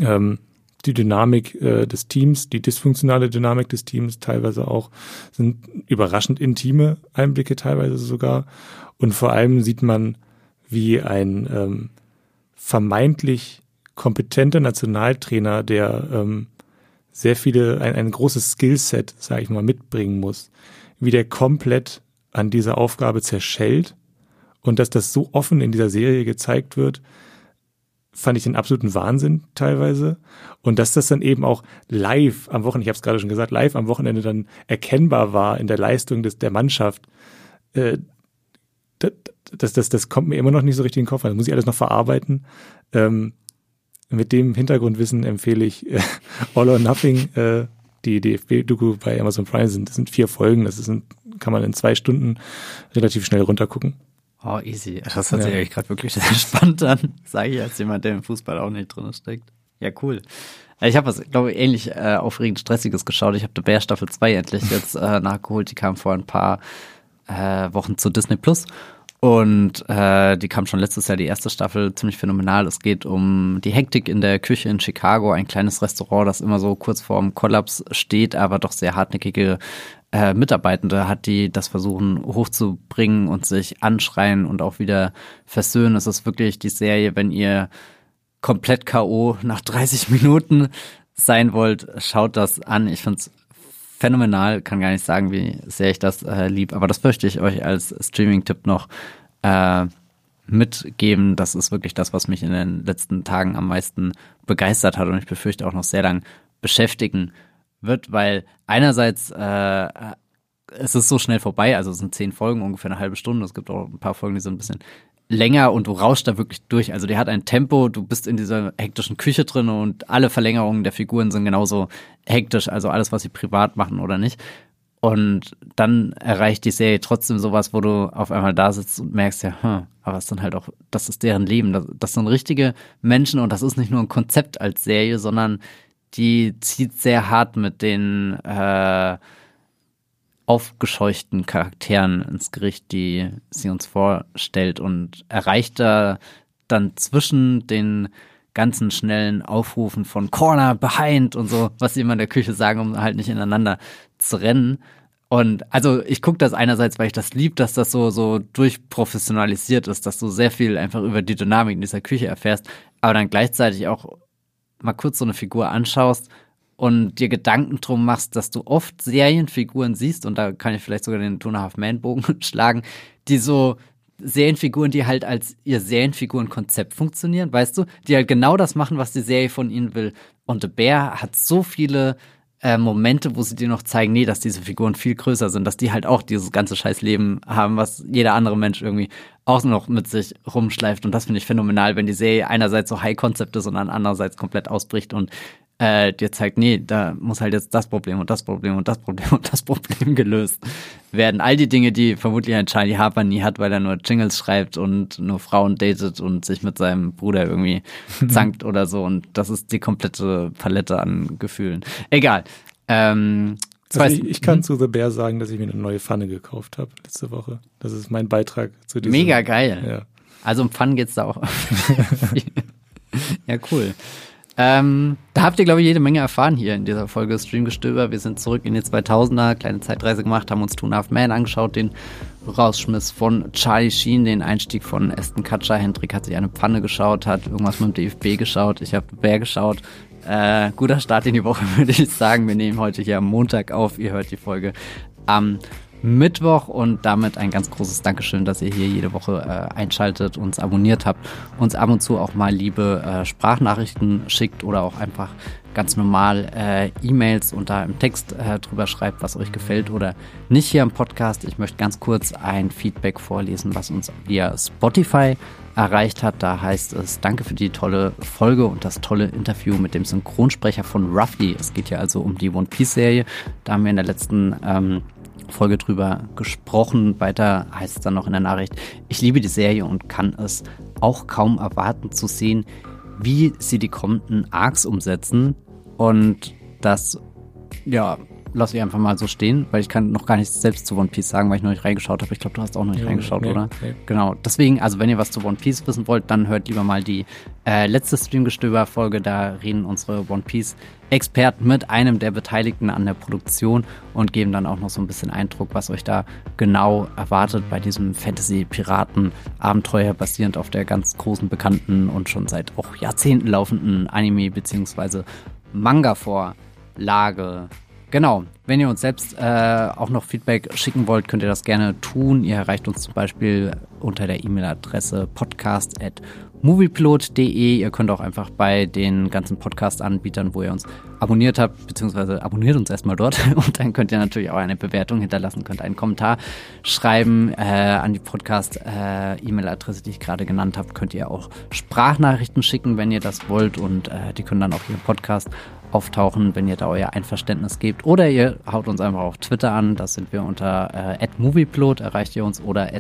ähm, die Dynamik äh, des Teams, die dysfunktionale Dynamik des Teams teilweise auch, sind überraschend intime Einblicke teilweise sogar. Und vor allem sieht man, wie ein ähm, vermeintlich kompetenter Nationaltrainer, der ähm, sehr viele, ein, ein großes Skillset, sage ich mal, mitbringen muss, wie der komplett an dieser Aufgabe zerschellt und dass das so offen in dieser Serie gezeigt wird, fand ich den absoluten Wahnsinn teilweise. Und dass das dann eben auch live am Wochenende, ich habe es gerade schon gesagt, live am Wochenende dann erkennbar war in der Leistung des, der Mannschaft, äh, das, das, das, kommt mir immer noch nicht so richtig in den Kopf. Das muss ich alles noch verarbeiten. Ähm, mit dem Hintergrundwissen empfehle ich äh, (laughs) All or Nothing, äh, die DFB-Doku bei Amazon Prime sind. Das sind vier Folgen, das ist kann man in zwei Stunden relativ schnell runtergucken. Oh, easy. Das hört sich Ja. eigentlich gerade wirklich sehr (laughs) spannend an, sage ich als jemand, der im Fußball auch nicht drin steckt. Ja, cool. Ich habe was, glaube ich, ähnlich äh, aufregend Stressiges geschaut. Ich habe The Bear Staffel 2 endlich jetzt äh, nachgeholt. Die kam vor ein paar äh, Wochen zu Disney Plus. Und äh, die kam schon letztes Jahr die erste Staffel, ziemlich phänomenal. Es geht um die Hektik in der Küche in Chicago, ein kleines Restaurant, das immer so kurz vorm Kollaps steht, aber doch sehr hartnäckige äh, Mitarbeitende hat, die das versuchen hochzubringen und sich anschreien und auch wieder versöhnen. Es ist wirklich die Serie, wenn ihr komplett K.O. nach 30 Minuten sein wollt, schaut das an. Ich find's phänomenal, kann gar nicht sagen, wie sehr ich das äh, lieb, aber das möchte ich euch als Streaming-Tipp noch äh, mitgeben. Das ist wirklich das, was mich in den letzten Tagen am meisten begeistert hat und ich befürchte auch noch sehr lang beschäftigen wird, weil einerseits äh, es ist so schnell vorbei, also es sind zehn Folgen, ungefähr eine halbe Stunde. Es gibt auch ein paar Folgen, die sind ein bisschen länger und du rauschst da wirklich durch. Also die hat ein Tempo, du bist in dieser hektischen Küche drin und alle Verlängerungen der Figuren sind genauso hektisch, also alles, was sie privat machen oder nicht. Und dann erreicht die Serie trotzdem sowas, wo du auf einmal da sitzt und merkst, ja, hm, aber es sind halt auch, das ist deren Leben. Das, das sind richtige Menschen und das ist nicht nur ein Konzept als Serie, sondern die zieht sehr hart mit den äh, aufgescheuchten Charakteren ins Gericht, die sie uns vorstellt und erreicht da dann zwischen den ganzen schnellen Aufrufen von Corner, Behind und so, was sie immer in der Küche sagen, um halt nicht ineinander zu rennen. Und also ich gucke das einerseits, weil ich das lieb, dass das so so durchprofessionalisiert ist, dass du sehr viel einfach über die Dynamik in dieser Küche erfährst, aber dann gleichzeitig auch mal kurz so eine Figur anschaust und dir Gedanken drum machst, dass du oft Serienfiguren siehst, und da kann ich vielleicht sogar den Two Half Man Bogen (laughs) schlagen, die so Serienfiguren, die halt als ihr Serienfigurenkonzept funktionieren, weißt du, die halt genau das machen, was die Serie von ihnen will. Und The Bear hat so viele äh, Momente, wo sie dir noch zeigen, nee, dass diese Figuren viel größer sind, dass die halt auch dieses ganze scheiß Leben haben, was jeder andere Mensch irgendwie auch noch mit sich rumschleift. Und das finde ich phänomenal, wenn die Serie einerseits so High-Concept ist und dann andererseits komplett ausbricht und äh, dir zeigt, nee, da muss halt jetzt das Problem und das Problem und das Problem (laughs) und das Problem gelöst werden. All die Dinge, die vermutlich ein Charlie Harper nie hat, weil er nur Jingles schreibt und nur Frauen datet und sich mit seinem Bruder irgendwie (laughs) zankt oder so. Und das ist die komplette Palette an Gefühlen. Egal. Ähm, also ich, ich, kann hm? zu The Bear sagen, dass ich mir eine neue Pfanne gekauft habe letzte Woche. Das ist mein Beitrag zu diesem. Mega geil. Ja. Also um Pfannen geht's da auch. (laughs) ja, cool. Ähm, da habt ihr, glaube ich, jede Menge erfahren hier in dieser Folge Streamgestöber. Wir sind zurück in die 2000er, kleine Zeitreise gemacht, haben uns Two Half Man angeschaut, den Rausschmiss von Charlie Sheen, den Einstieg von Aston Kutcher. Hendrik hat sich eine Pfanne geschaut, hat irgendwas mit dem DFB geschaut. Ich habe Bär geschaut. Äh, guter Start in die Woche, (laughs) würde ich sagen. Wir nehmen heute hier am Montag auf. Ihr hört die Folge am Mittwoch und damit ein ganz großes Dankeschön, dass ihr hier jede Woche äh, einschaltet, uns abonniert habt, uns ab und zu auch mal liebe äh, Sprachnachrichten schickt oder auch einfach ganz normal äh, E-Mails und da im Text äh, drüber schreibt, was euch gefällt oder nicht hier im Podcast. Ich möchte ganz kurz ein Feedback vorlesen, was uns via Spotify erreicht hat. Da heißt es, danke für die tolle Folge und das tolle Interview mit dem Synchronsprecher von Ruffy. Es geht ja also um die One Piece Serie. Da haben wir in der letzten ähm, Folge drüber gesprochen. Weiter heißt es dann noch in der Nachricht, ich liebe die Serie und kann es auch kaum erwarten zu sehen, wie sie die kommenden Arcs umsetzen. Und das, ja, lasse ich einfach mal so stehen, weil ich kann noch gar nichts selbst zu One Piece sagen, weil ich noch nicht reingeschaut habe. Ich glaube, du hast auch noch nicht ja, reingeschaut, nee, oder? Nee. Genau. Deswegen, also wenn ihr was zu One Piece wissen wollt, dann hört lieber mal die äh, letzte Streamgestöber-Folge. Da reden unsere One Piece-Experten mit einem der Beteiligten an der Produktion und geben dann auch noch so ein bisschen Eindruck, was euch da genau erwartet bei diesem Fantasy-Piraten-Abenteuer basierend auf der ganz großen, bekannten und schon seit auch Jahrzehnten laufenden Anime- bzw. Manga-Vorlage Genau. Wenn ihr uns selbst äh, auch noch Feedback schicken wollt, könnt ihr das gerne tun. Ihr erreicht uns zum Beispiel unter der E-Mail-Adresse podcast.moviepilot.de. Ihr könnt auch einfach bei den ganzen Podcast-Anbietern, wo ihr uns abonniert habt, beziehungsweise abonniert uns erstmal dort (laughs) und dann könnt ihr natürlich auch eine Bewertung hinterlassen, könnt einen Kommentar schreiben äh, an die Podcast-E-Mail-Adresse, äh, die ich gerade genannt habe. Könnt ihr auch Sprachnachrichten schicken, wenn ihr das wollt und äh, die können dann auch hier im Podcast auftauchen, wenn ihr da euer Einverständnis gebt. Oder ihr haut uns einfach auf Twitter an, das sind wir unter äh, @movieplot erreicht ihr uns oder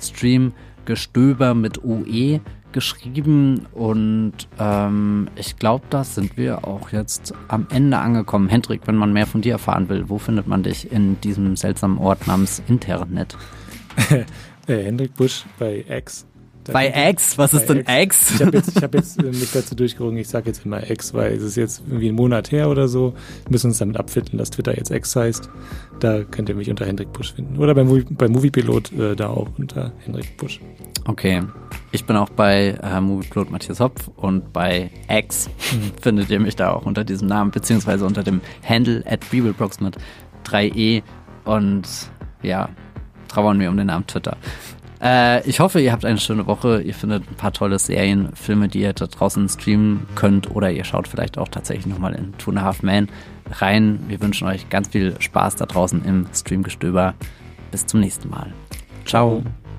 @streamgestöber mit UE geschrieben und ähm, ich glaube, da sind wir auch jetzt am Ende angekommen. Hendrik, wenn man mehr von dir erfahren will, wo findet man dich in diesem seltsamen Ort namens Internet? (laughs) äh, Hendrik Busch bei X bei X? Was ist denn X? Ich habe jetzt, hab jetzt äh, mich dazu durchgerungen, ich sage jetzt immer X, weil es ist jetzt irgendwie ein Monat her oder so. Wir müssen uns damit abfinden, dass Twitter jetzt X heißt. Da könnt ihr mich unter Hendrik Busch finden. Oder bei, bei Moviepilot äh, da auch unter Hendrik Busch. Okay. Ich bin auch bei äh, Moviepilot Matthias Hopf und bei X mhm. findet ihr mich da auch unter diesem Namen, beziehungsweise unter dem Handle at Bibelbrox mit 3e und ja, trauern wir um den Namen Twitter. Äh, ich hoffe, ihr habt eine schöne Woche. Ihr findet ein paar tolle Serien, Filme, die ihr da draußen streamen könnt. Oder ihr schaut vielleicht auch tatsächlich nochmal in Two and a Half Man rein. Wir wünschen euch ganz viel Spaß da draußen im Streamgestöber. Bis zum nächsten Mal. Ciao. Ciao.